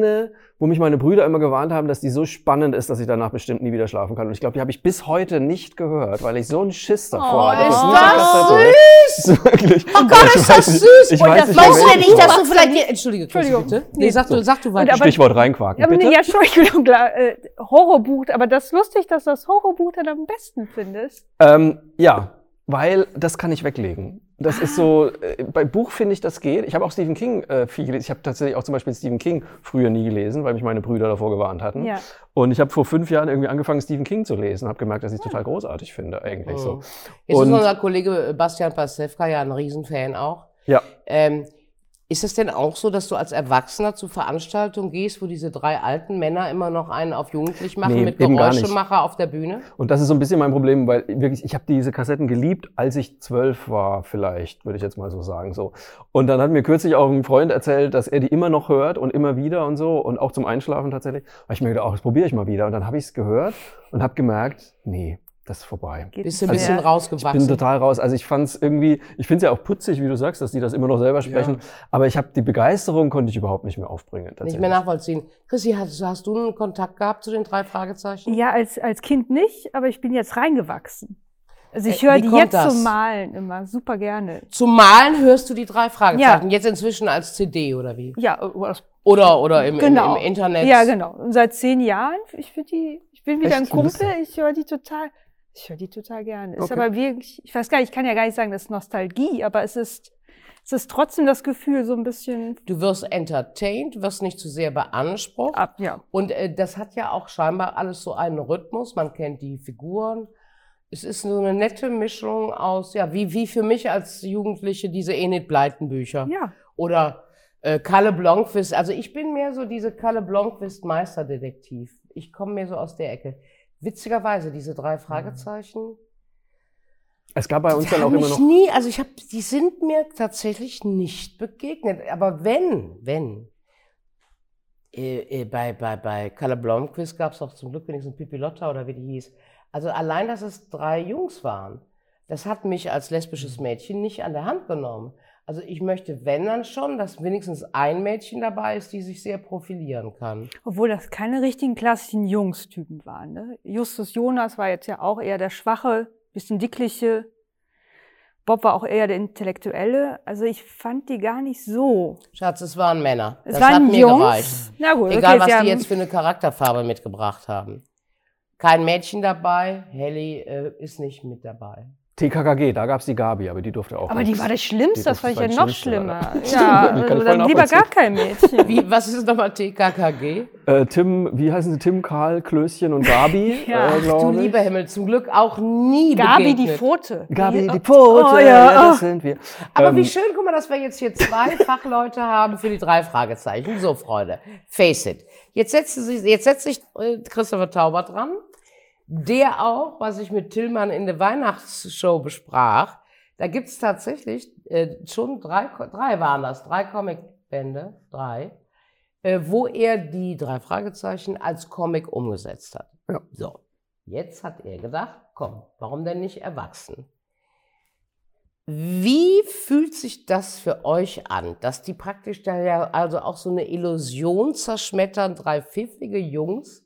C: wo mich meine Brüder immer gewarnt haben, dass die so spannend ist, dass ich danach bestimmt nie wieder schlafen kann. Und ich glaube, die habe ich bis heute nicht gehört, weil ich so einen Schiss davor
B: oh,
C: hatte.
B: Ist das, das süß! Wirklich. Oh Gott, ist das süß!
C: Ich und weiß
B: das weißt du nicht, dass du vielleicht... Entschuldige, Entschuldigung. bitte. Nee, sag du, sag du weiter.
C: Stichwort reinquaken,
E: ja, bitte. Ja, Entschuldigung, klar, äh, Horrorbuch, aber das ist lustig, dass du das Horrorbuch dann am besten findest.
C: Ähm, ja, weil das kann ich weglegen. Das ist so, äh, bei Buch finde ich, das geht. Ich habe auch Stephen King äh, viel gelesen. Ich habe tatsächlich auch zum Beispiel Stephen King früher nie gelesen, weil mich meine Brüder davor gewarnt hatten. Ja. Und ich habe vor fünf Jahren irgendwie angefangen, Stephen King zu lesen, habe gemerkt, dass ich es total großartig finde, eigentlich oh. so.
B: Jetzt Und ist unser Kollege Bastian Pastewka ja ein Riesenfan auch.
C: Ja.
B: Ähm, ist es denn auch so, dass du als Erwachsener zu Veranstaltungen gehst, wo diese drei alten Männer immer noch einen auf Jugendlich machen nee, mit Geräuschemacher auf der Bühne?
C: Und das ist so ein bisschen mein Problem, weil wirklich, ich habe diese Kassetten geliebt, als ich zwölf war, vielleicht, würde ich jetzt mal so sagen. So. Und dann hat mir kürzlich auch ein Freund erzählt, dass er die immer noch hört und immer wieder und so und auch zum Einschlafen tatsächlich. Weil ich mir gedacht, oh, das probiere ich mal wieder. Und dann habe ich es gehört und habe gemerkt, nee, das ist vorbei.
B: Bist du ein bisschen also, rausgewachsen?
C: Ich bin total raus. Also ich fand es irgendwie, ich finde es ja auch putzig, wie du sagst, dass die das immer noch selber sprechen. Ja. Aber ich habe die Begeisterung konnte ich überhaupt nicht mehr aufbringen.
B: Nicht mehr nachvollziehen. Chrissy, hast, hast, du einen Kontakt gehabt zu den drei Fragezeichen?
E: Ja, als, als Kind nicht, aber ich bin jetzt reingewachsen. Also ich äh, höre die jetzt das? zum Malen immer super gerne.
B: Zum Malen hörst du die drei Fragezeichen. Ja. Jetzt inzwischen als CD oder wie?
E: Ja,
B: oder, oder im, genau. im, im Internet.
E: Ja, genau. Und seit zehn Jahren, ich finde die, ich bin wieder Echt? ein Kumpel, ich höre die total. Ich höre die total gerne. Okay. Ist aber wirklich, ich weiß gar nicht, ich kann ja gar nicht sagen, das ist Nostalgie, aber es ist, es ist trotzdem das Gefühl, so ein bisschen.
B: Du wirst entertained, wirst nicht zu sehr beansprucht.
E: Ab, ja.
B: Und äh, das hat ja auch scheinbar alles so einen Rhythmus. Man kennt die Figuren. Es ist so eine nette Mischung aus, ja, wie, wie für mich als Jugendliche diese Enid Blyton Bücher.
E: Ja.
B: Oder äh, Kalle Blomqvist. Also ich bin mehr so diese Kalle Blomqvist Meisterdetektiv. Ich komme mehr so aus der Ecke. Witzigerweise, diese drei Fragezeichen.
C: Es gab bei uns dann auch immer noch.
B: Nie, also ich habe, die sind mir tatsächlich nicht begegnet. Aber wenn, wenn, äh, äh, bei, bei, bei Kalle Blomqvist gab es auch zum Glück wenigstens Pipi Lotta oder wie die hieß. Also allein, dass es drei Jungs waren, das hat mich als lesbisches Mädchen nicht an der Hand genommen. Also ich möchte, wenn dann schon, dass wenigstens ein Mädchen dabei ist, die sich sehr profilieren kann.
E: Obwohl das keine richtigen klassischen Jungstypen waren. Ne? Justus Jonas war jetzt ja auch eher der schwache, bisschen dickliche. Bob war auch eher der Intellektuelle. Also ich fand die gar nicht so.
B: Schatz, es waren Männer.
E: Es
B: das
E: waren
B: hat mir
E: Jungs.
B: gereicht.
E: Na gut,
B: Egal,
E: okay,
B: was die jetzt für eine Charakterfarbe mitgebracht haben. Kein Mädchen dabei, Helly äh, ist nicht mit dabei.
C: TKKG, da gab es die Gabi, aber die durfte auch.
E: Aber die
C: nichts.
E: war das Schlimmste,
C: Die
E: das fand ich ja noch schlimmer. Ja,
C: Die
E: also dann lieber gar kein Mädchen.
B: Wie, was ist nochmal TKKG?
C: Äh, Tim, wie heißen sie? Tim, Karl, Klößchen und Gabi,
E: Ja.
C: äh,
B: Du
C: glaube ich.
B: lieber Himmel, zum Glück auch nie
E: Gabi die
B: begegnet.
E: Pfote.
C: Gabi,
E: Die-
C: die Pfote,
E: Oh,
C: ja,
E: ja.
C: das sind wir.
B: Aber
C: Ähm,
B: wie schön, guck mal, dass wir jetzt hier zwei Fachleute haben für die drei Fragezeichen. So, Freunde, face it. Jetzt setzt sich, jetzt setzt sich äh, Christopher Tauber dran, der auch, was ich mit Tillmann in der Weihnachtsshow besprach, da gibt es tatsächlich äh, schon drei, drei waren das, drei Comicbände, drei, äh, wo er die drei Fragezeichen als Comic umgesetzt hat.
C: Ja.
B: So, jetzt hat er gedacht, komm, warum denn nicht erwachsen? Wie fühlt sich das für euch an, dass die praktisch da ja also auch so eine Illusion zerschmettern, drei pfiffige Jungs,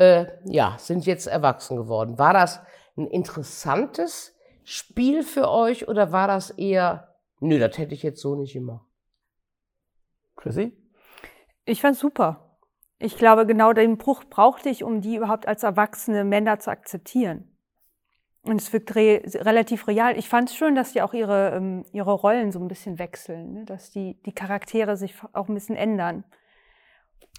B: äh, ja, sind jetzt erwachsen geworden. War das ein interessantes Spiel für euch oder war das eher, nö, das hätte ich jetzt so nicht gemacht?
C: Chrissy?
E: Ich fand's super. Ich glaube, genau den Bruch brauchte ich, um die überhaupt als erwachsene Männer zu akzeptieren. Und es wirkt re relativ real. Ich fand es schön, dass die auch ihre, ähm, ihre Rollen so ein bisschen wechseln, ne? dass die, die Charaktere sich auch ein bisschen ändern.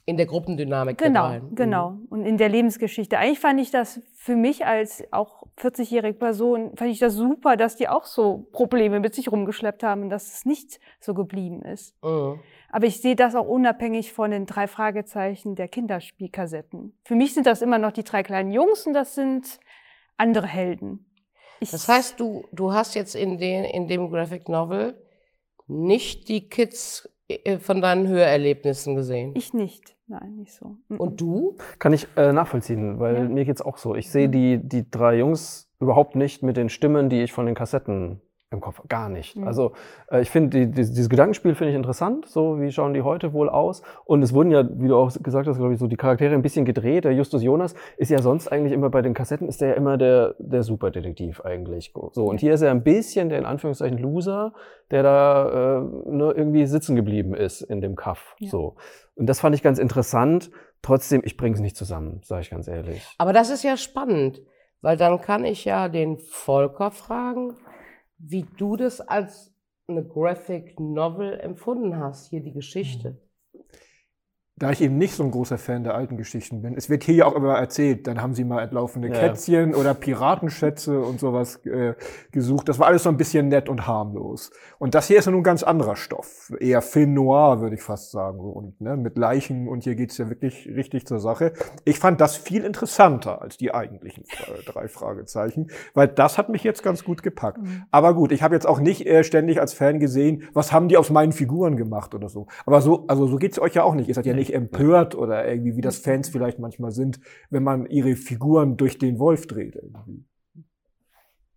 B: In der Gruppendynamik
E: Genau,
B: dreien.
E: genau. Und in der Lebensgeschichte. Eigentlich fand ich das für mich als auch 40-jährige Person, fand ich das super, dass die auch so Probleme mit sich rumgeschleppt haben und dass es nicht so geblieben ist.
B: Mhm.
E: Aber ich sehe das auch unabhängig von den drei Fragezeichen der Kinderspielkassetten. Für mich sind das immer noch die drei kleinen Jungs und das sind andere Helden. Ich,
B: Das heißt, du, du hast jetzt in, den, in dem Graphic Novel nicht die Kids von deinen Hörerlebnissen gesehen.
E: ich nicht. Nein, nicht so.
B: Und du?
C: Kann ich äh, nachvollziehen, weil
E: Ja.
C: mir geht's auch so. Ich sehe die, die drei Jungs überhaupt nicht mit den Stimmen, die ich von den Kassetten im Kopf. Gar nicht.
E: Mhm.
C: Also äh, ich finde, die, die, dieses Gedankenspiel finde ich interessant. So, wie schauen die heute wohl aus? Und es wurden ja, wie du auch gesagt hast, glaube ich, so die Charaktere ein bisschen gedreht. Der Justus Jonas ist ja sonst eigentlich immer bei den Kassetten, ist der ja immer der, der Superdetektiv eigentlich. So, und hier ist er ein bisschen der in Anführungszeichen Loser, der da äh, nur irgendwie sitzen geblieben ist in dem Kaff.
E: Ja.
C: So. Und das fand ich ganz interessant. Trotzdem, ich bringe es nicht zusammen, sage ich ganz ehrlich.
B: Aber das ist ja spannend, weil dann kann ich ja den Volker fragen, wie du das als eine Graphic Novel empfunden hast, hier die Geschichte.
D: Da ich eben nicht so ein großer Fan der alten Geschichten bin, es wird hier ja auch immer erzählt, dann haben sie mal entlaufene
C: Ja.
D: Kätzchen oder Piratenschätze und sowas äh, gesucht. Das war alles so ein bisschen nett und harmlos. Und das hier ist ja nun ein ganz anderer Stoff. Eher Film Noir, würde ich fast sagen. So, Und ne, mit Leichen und hier geht's ja wirklich richtig zur Sache. Ich fand das viel interessanter als die eigentlichen äh, drei Fragezeichen, weil das hat mich jetzt ganz gut gepackt.
E: Mhm.
D: Aber gut, ich habe jetzt auch nicht äh, ständig als Fan gesehen, was haben die aus meinen Figuren gemacht oder so. Aber so, also so geht's euch ja auch nicht. Ihr seid ja nicht empört oder irgendwie, wie das Fans vielleicht manchmal sind, wenn man ihre Figuren durch den Wolf dreht. Irgendwie.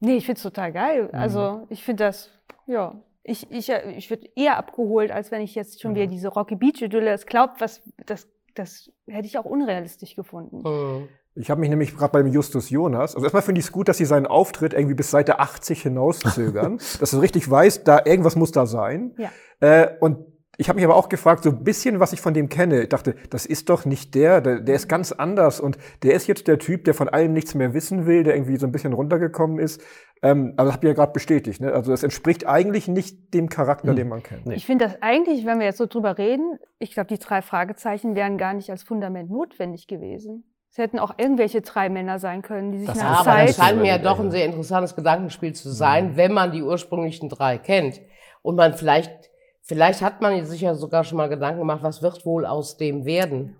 E: Nee, ich find's total geil. Also ich finde das, ja, ich, ich, ich würde eher abgeholt, als wenn ich jetzt schon wieder diese Rocky Beach Idylle, das glaubt, was, das, das hätte ich auch unrealistisch gefunden.
B: Mhm.
D: Ich habe mich nämlich gerade beim Justus Jonas, also erstmal finde ich es gut, dass sie seinen Auftritt irgendwie bis Seite 80 hinauszögern, dass du richtig weißt, da irgendwas muss da sein.
E: Ja.
D: Äh, und ich habe mich aber auch gefragt, so ein bisschen, was ich von dem kenne. Ich dachte, das ist doch nicht der, der, der ist ganz anders und der ist jetzt der Typ, der von allem nichts mehr wissen will, der irgendwie so ein bisschen runtergekommen ist. Ähm, aber das habt ihr ja gerade bestätigt. Ne? Also das entspricht eigentlich nicht dem Charakter,
C: Hm.
D: den man kennt.
C: Nee.
E: Ich finde das eigentlich, wenn wir jetzt so drüber reden, ich glaube, die drei Fragezeichen wären gar nicht als Fundament notwendig gewesen. Es hätten auch irgendwelche drei Männer sein können, die sich
C: Das
B: Ja,
E: nach
B: aber das
E: Zeit.
B: scheint mir ja doch ein sehr interessantes Gedankenspiel zu sein, wenn man die ursprünglichen drei kennt. Und man vielleicht, vielleicht hat man sich ja sogar schon mal Gedanken gemacht, was wird wohl aus dem werden.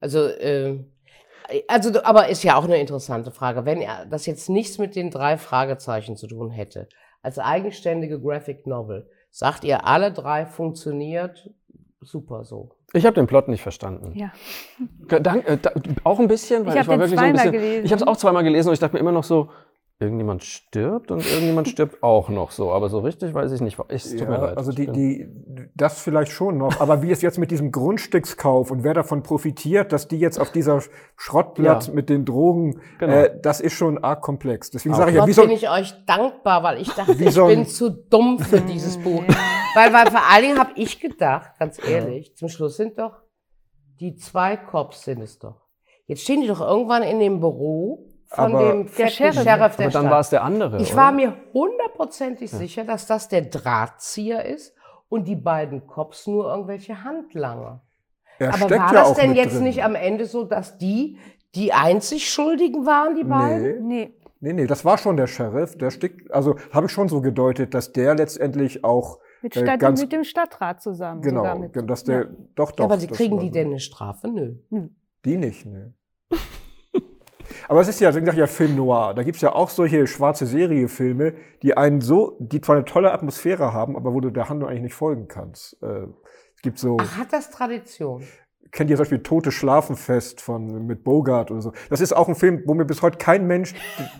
B: Also, äh, also, aber ist ja auch eine interessante Frage. Wenn er das jetzt nichts mit den drei Fragezeichen zu tun hätte, als eigenständige Graphic Novel, sagt ihr, alle drei funktioniert super so.
C: Ich habe den Plot nicht verstanden.
E: Ja.
C: Dank, äh, da, auch ein bisschen, weil
E: Ich
C: ich, war wirklich so ein
E: zweimal
C: bisschen.
E: gelesen.
C: Ich habe es auch zweimal gelesen und ich dachte mir immer noch so, irgendjemand stirbt und irgendjemand stirbt auch noch so. Aber so richtig weiß ich nicht. Es tut mir
D: Ja,
C: leid.
D: also die, die, das vielleicht schon noch. Aber wie es jetzt mit diesem Grundstückskauf und wer davon profitiert, dass die jetzt auf dieser Schrottplatz
C: Ja.
D: mit den Drogen,
C: Genau.
D: äh, das ist schon arg komplex. Deswegen sage ich ja, wie so,
B: bin ich euch dankbar, weil ich dachte,
D: Wie
B: ich
D: so
B: bin zu dumm für dieses Buch. weil, weil vor allen Dingen habe ich gedacht, ganz ehrlich, zum Schluss sind doch die zwei Cops sind es doch. Jetzt stehen die doch irgendwann in dem Büro von
D: Aber-
B: dem fetten
E: Sheriff.
B: Sheriff, der
C: Aber dann war es der andere.
B: Ich
C: oder?
B: war mir hundertprozentig sicher, dass das der Drahtzieher ist und die beiden Cops nur irgendwelche Handlanger.
D: er
B: Aber
D: steckt
B: war
D: ja
B: das
D: auch
B: denn jetzt
D: drin.
B: nicht am Ende so, dass die die einzig Schuldigen waren, die beiden?
D: Nee,
E: Nee.
D: nee, nee, das war schon der Sheriff. Der steckt, also habe ich schon so gedeutet, dass der letztendlich auch
E: Mit,
D: äh,
E: Stadt,
D: ganz
E: mit dem Stadtrat zusammen.
D: genau,
E: sogar mit,
D: dass der
E: ja.
D: doch doch.
B: Ja, aber sie kriegen die
D: so.
B: denn eine Strafe? Nö.
D: Die nicht, ne. Aber es ist ja, wie gesagt, ja Film Noir. Da gibt's ja auch solche schwarze Serie-Filme, die einen so, die zwar eine tolle Atmosphäre haben, aber wo du der Handlung eigentlich nicht folgen kannst. Äh, es gibt so,
B: Ach, hat das Tradition?
D: Kennt ihr zum Beispiel Tote Schlafenfest von, mit Bogart oder so. Das ist auch ein Film, wo mir bis heute kein Mensch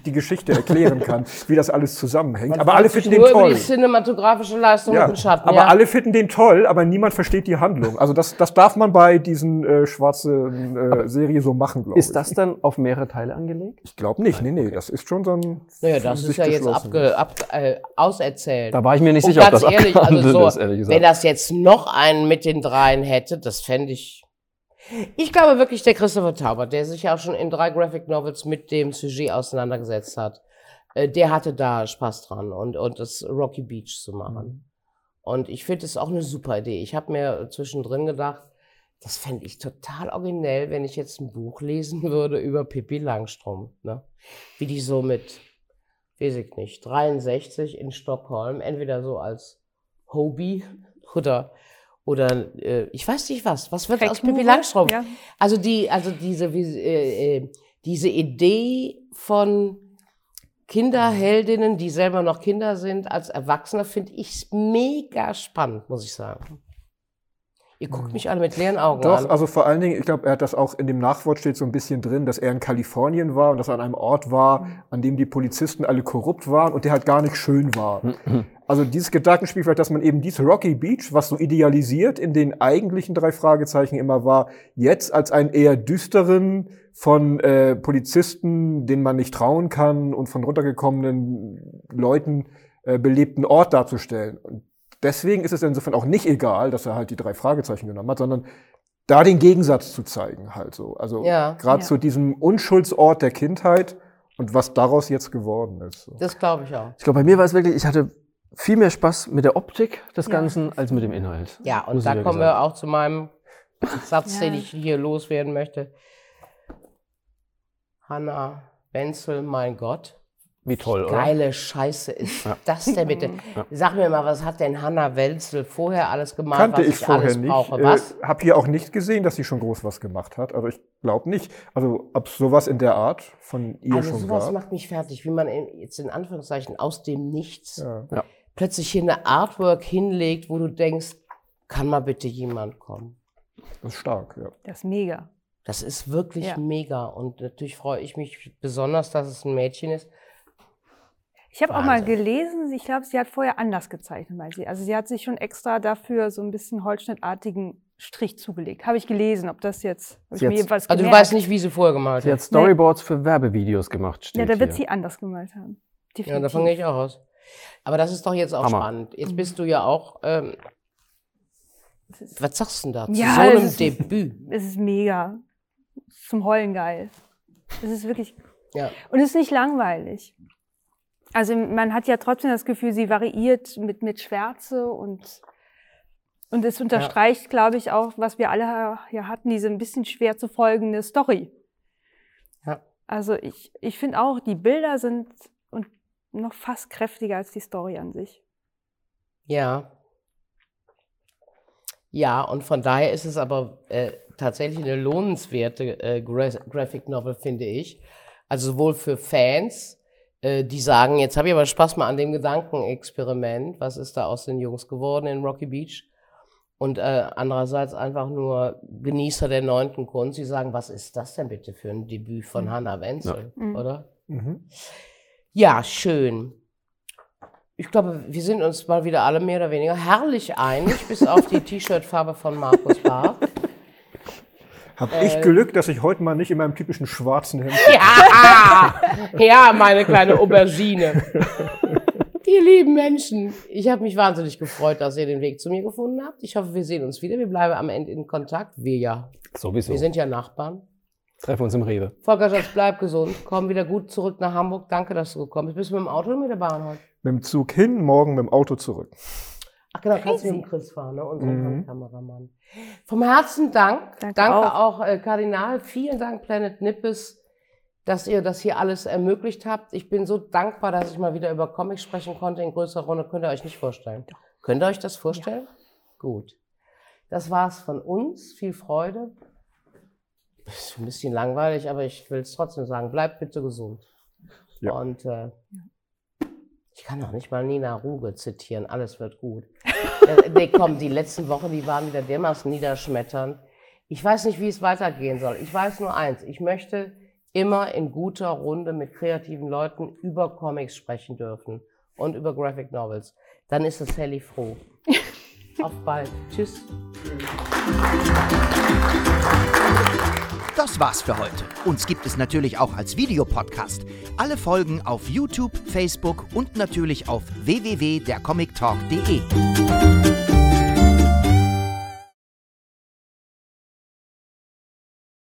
D: die, Geschichte erklären kann, wie das alles zusammenhängt.
B: Man
D: aber alle finden
B: nur
D: den
B: über
D: toll.
B: die cinematografische Leistung
D: Ja,
B: dem Schatten.
D: aber
B: ja.
D: alle finden den toll, aber niemand versteht die Handlung. Also das, das darf man bei diesen äh, schwarzen äh, Serie so machen, glaube ich.
C: Ist das dann auf mehrere Teile angelegt?
D: Ich glaube nicht, nee, nee, das ist schon so ein.
B: Naja, das ist ja jetzt abge, ab, äh, auserzählt.
C: Da war ich mir nicht
B: Und
C: sicher, ob das
B: ehrlich, also so,
C: ist, ehrlich gesagt.
B: wenn das jetzt noch einen mit den dreien hätte, das fände ich. Ich glaube wirklich, der Christopher Taubert, der sich ja auch schon in drei Graphic Novels mit dem Sujet auseinandergesetzt hat, äh, der hatte da Spaß dran und, und das Rocky Beach zu machen. Und ich finde es auch eine super Idee. Ich habe mir zwischendrin gedacht, das fände ich total originell, wenn ich jetzt ein Buch lesen würde über Pippi Langstrumpf. Ne? Wie die so mit, weiß ich nicht, 63 in Stockholm, entweder so als Hobie oder, oder äh, ich weiß nicht was. Was wird aus Pippi Langstrumpf?
E: Ja.
B: Also die, also diese, äh, äh, diese Idee von Kinderheldinnen, die selber noch Kinder sind, als Erwachsene, finde ich mega spannend, muss ich sagen. Ihr guckt mich alle mit leeren Augen
D: Doch,
B: an.
D: also vor allen Dingen, ich glaube, er hat das auch in dem Nachwort steht so ein bisschen drin, dass er in Kalifornien war und dass er an einem Ort war, an dem die Polizisten alle korrupt waren und der halt gar nicht schön war. Also dieses Gedankenspiel vielleicht, dass man eben diese Rocky Beach, was so idealisiert in den eigentlichen drei Fragezeichen immer war, jetzt als einen eher düsteren von äh, Polizisten, denen man nicht trauen kann und von runtergekommenen Leuten äh, belebten Ort darzustellen. Und deswegen ist es insofern auch nicht egal, dass er halt die drei Fragezeichen genommen hat, sondern da den Gegensatz zu zeigen halt so. Also
B: Ja.
D: gerade
E: Ja.
D: zu diesem Unschuldsort der Kindheit und was daraus jetzt geworden ist. So.
B: Das glaube ich auch.
C: Ich glaube, bei mir war es wirklich, ich hatte viel mehr Spaß mit der Optik des
E: Ja.
C: Ganzen als mit dem Inhalt.
B: Ja, und da
C: ich
B: kommen wir auch zu meinem Satz,
E: Ja.
B: den ich hier loswerden möchte. Hanna Wenzel, mein Gott.
C: Wie toll, oder?
B: Geile Scheiße ist
C: Ja.
B: das denn bitte? Sag mir mal, was hat denn Hanna Wenzel vorher alles gemacht,
D: Kannte
B: was
D: ich
B: ich
D: vorher
B: alles
D: nicht.
B: brauche?
D: Äh,
B: Was?
D: hab hier auch nicht gesehen, dass sie schon groß was gemacht hat. Also ich glaube nicht. Also ob sowas in der Art von ihr
B: Also
D: schon
B: sowas
D: gab.
B: macht mich fertig, wie man in, jetzt in Anführungszeichen aus dem Nichts
D: Ja.
B: Plötzlich hier eine Artwork hinlegt, wo du denkst, kann mal bitte jemand kommen?
D: Das ist stark, ja.
E: Das ist mega.
B: Das ist wirklich
E: Ja.
B: mega und natürlich freue ich mich besonders, dass es ein Mädchen ist.
E: Ich habe auch mal gelesen, ich glaube, sie hat vorher anders gezeichnet, meint sie. Also sie hat sich schon extra dafür so ein bisschen holzschnittartigen Strich zugelegt. Habe ich gelesen, ob das jetzt, hab ich
C: Sie
E: mir jedenfalls
B: Also du weißt nicht, wie sie vorher gemalt
C: Sie
B: hat.
C: hat Storyboards für Werbevideos gemacht, steht
E: Ja, da wird
C: hier.
E: sie anders gemalt haben.
B: Ja,
E: Definitiv.
B: davon gehe ich auch aus. Aber das ist doch jetzt auch
C: Hammer.
B: spannend. Jetzt bist du ja auch. Ähm, was sagst du denn da? Zu
E: Ja,
B: so einem
E: es ist-
B: Debüt.
E: Es ist mega. Zum Heulen geil. Es ist wirklich.
B: Ja.
E: Und es ist nicht langweilig. Also man hat ja trotzdem das Gefühl, sie variiert mit, mit Schwärze und, und es unterstreicht, glaube ich, auch, was wir alle ja hatten, diese ein bisschen schwer zu folgende Story.
B: Ja.
E: Also ich, ich finde auch, die Bilder sind noch fast kräftiger als die Story an sich.
B: Ja. Ja, und von daher ist es aber äh, tatsächlich eine lohnenswerte äh, Gra Graphic Novel, finde ich. Also sowohl für Fans, äh, die sagen, jetzt habe ich aber Spaß mal an dem Gedankenexperiment, was ist da aus den Jungs geworden in Rocky Beach? Und äh, andererseits einfach nur Genießer der neunten Kunst, die sagen, was ist das denn bitte für ein Debüt von Hannah Wenzel,
E: Mhm.
B: oder?
D: Mhm.
B: Ja, schön. Ich glaube, wir sind uns mal wieder alle mehr oder weniger herrlich einig, bis auf die T-Shirt-Farbe von Markus Barth.
D: Hab
B: Äh.
D: ich Glück, dass ich heute mal nicht in meinem typischen schwarzen Hemd
B: Ja, ja, meine kleine Aubergine. Ihr lieben Menschen, ich habe mich wahnsinnig gefreut, dass ihr den Weg zu mir gefunden habt. Ich hoffe, wir sehen uns wieder. Wir bleiben am Ende in Kontakt. Wir ja.
C: Sowieso.
B: Wir sind ja Nachbarn.
C: Treffen uns im Rewe.
B: Volker Schatz, bleib gesund. Komm wieder gut zurück nach Hamburg. Danke, dass du gekommen bist. Bist du mit dem Auto oder mit der Bahn heute?
D: mit dem Zug hin, morgen mit dem Auto zurück.
B: Ach genau, kannst du mit dem Chris fahren, ne? unseren
D: Mhm.
B: Kameramann. Vom Herzen Dank.
E: Danke
B: Danke auch, äh, Kardinal. Vielen Dank, Planet Nippes, dass ihr das hier alles ermöglicht habt. Ich bin so dankbar, dass ich mal wieder über Comics sprechen konnte in größerer Runde. Könnt ihr euch nicht vorstellen. Könnt ihr euch das vorstellen? Gut. Das war's von uns. Viel Freude. Ist ein bisschen langweilig, aber ich will es trotzdem sagen. Bleibt bitte gesund.
D: Ja.
B: Und äh, ich kann auch nicht mal Nina Ruge zitieren. Alles wird gut. äh, nee, komm, die letzten Wochen, die waren wieder dermaßen niederschmetternd. Ich weiß nicht, wie es weitergehen soll. Ich weiß nur eins. Ich möchte immer in guter Runde mit kreativen Leuten über Comics sprechen dürfen und über Graphic Novels. Dann ist es Sally froh. Auf bald. Tschüss.
A: Das war's für heute. Uns gibt es natürlich auch als Videopodcast. Alle Folgen auf YouTube, Facebook und natürlich auf www.dercomictalk.de.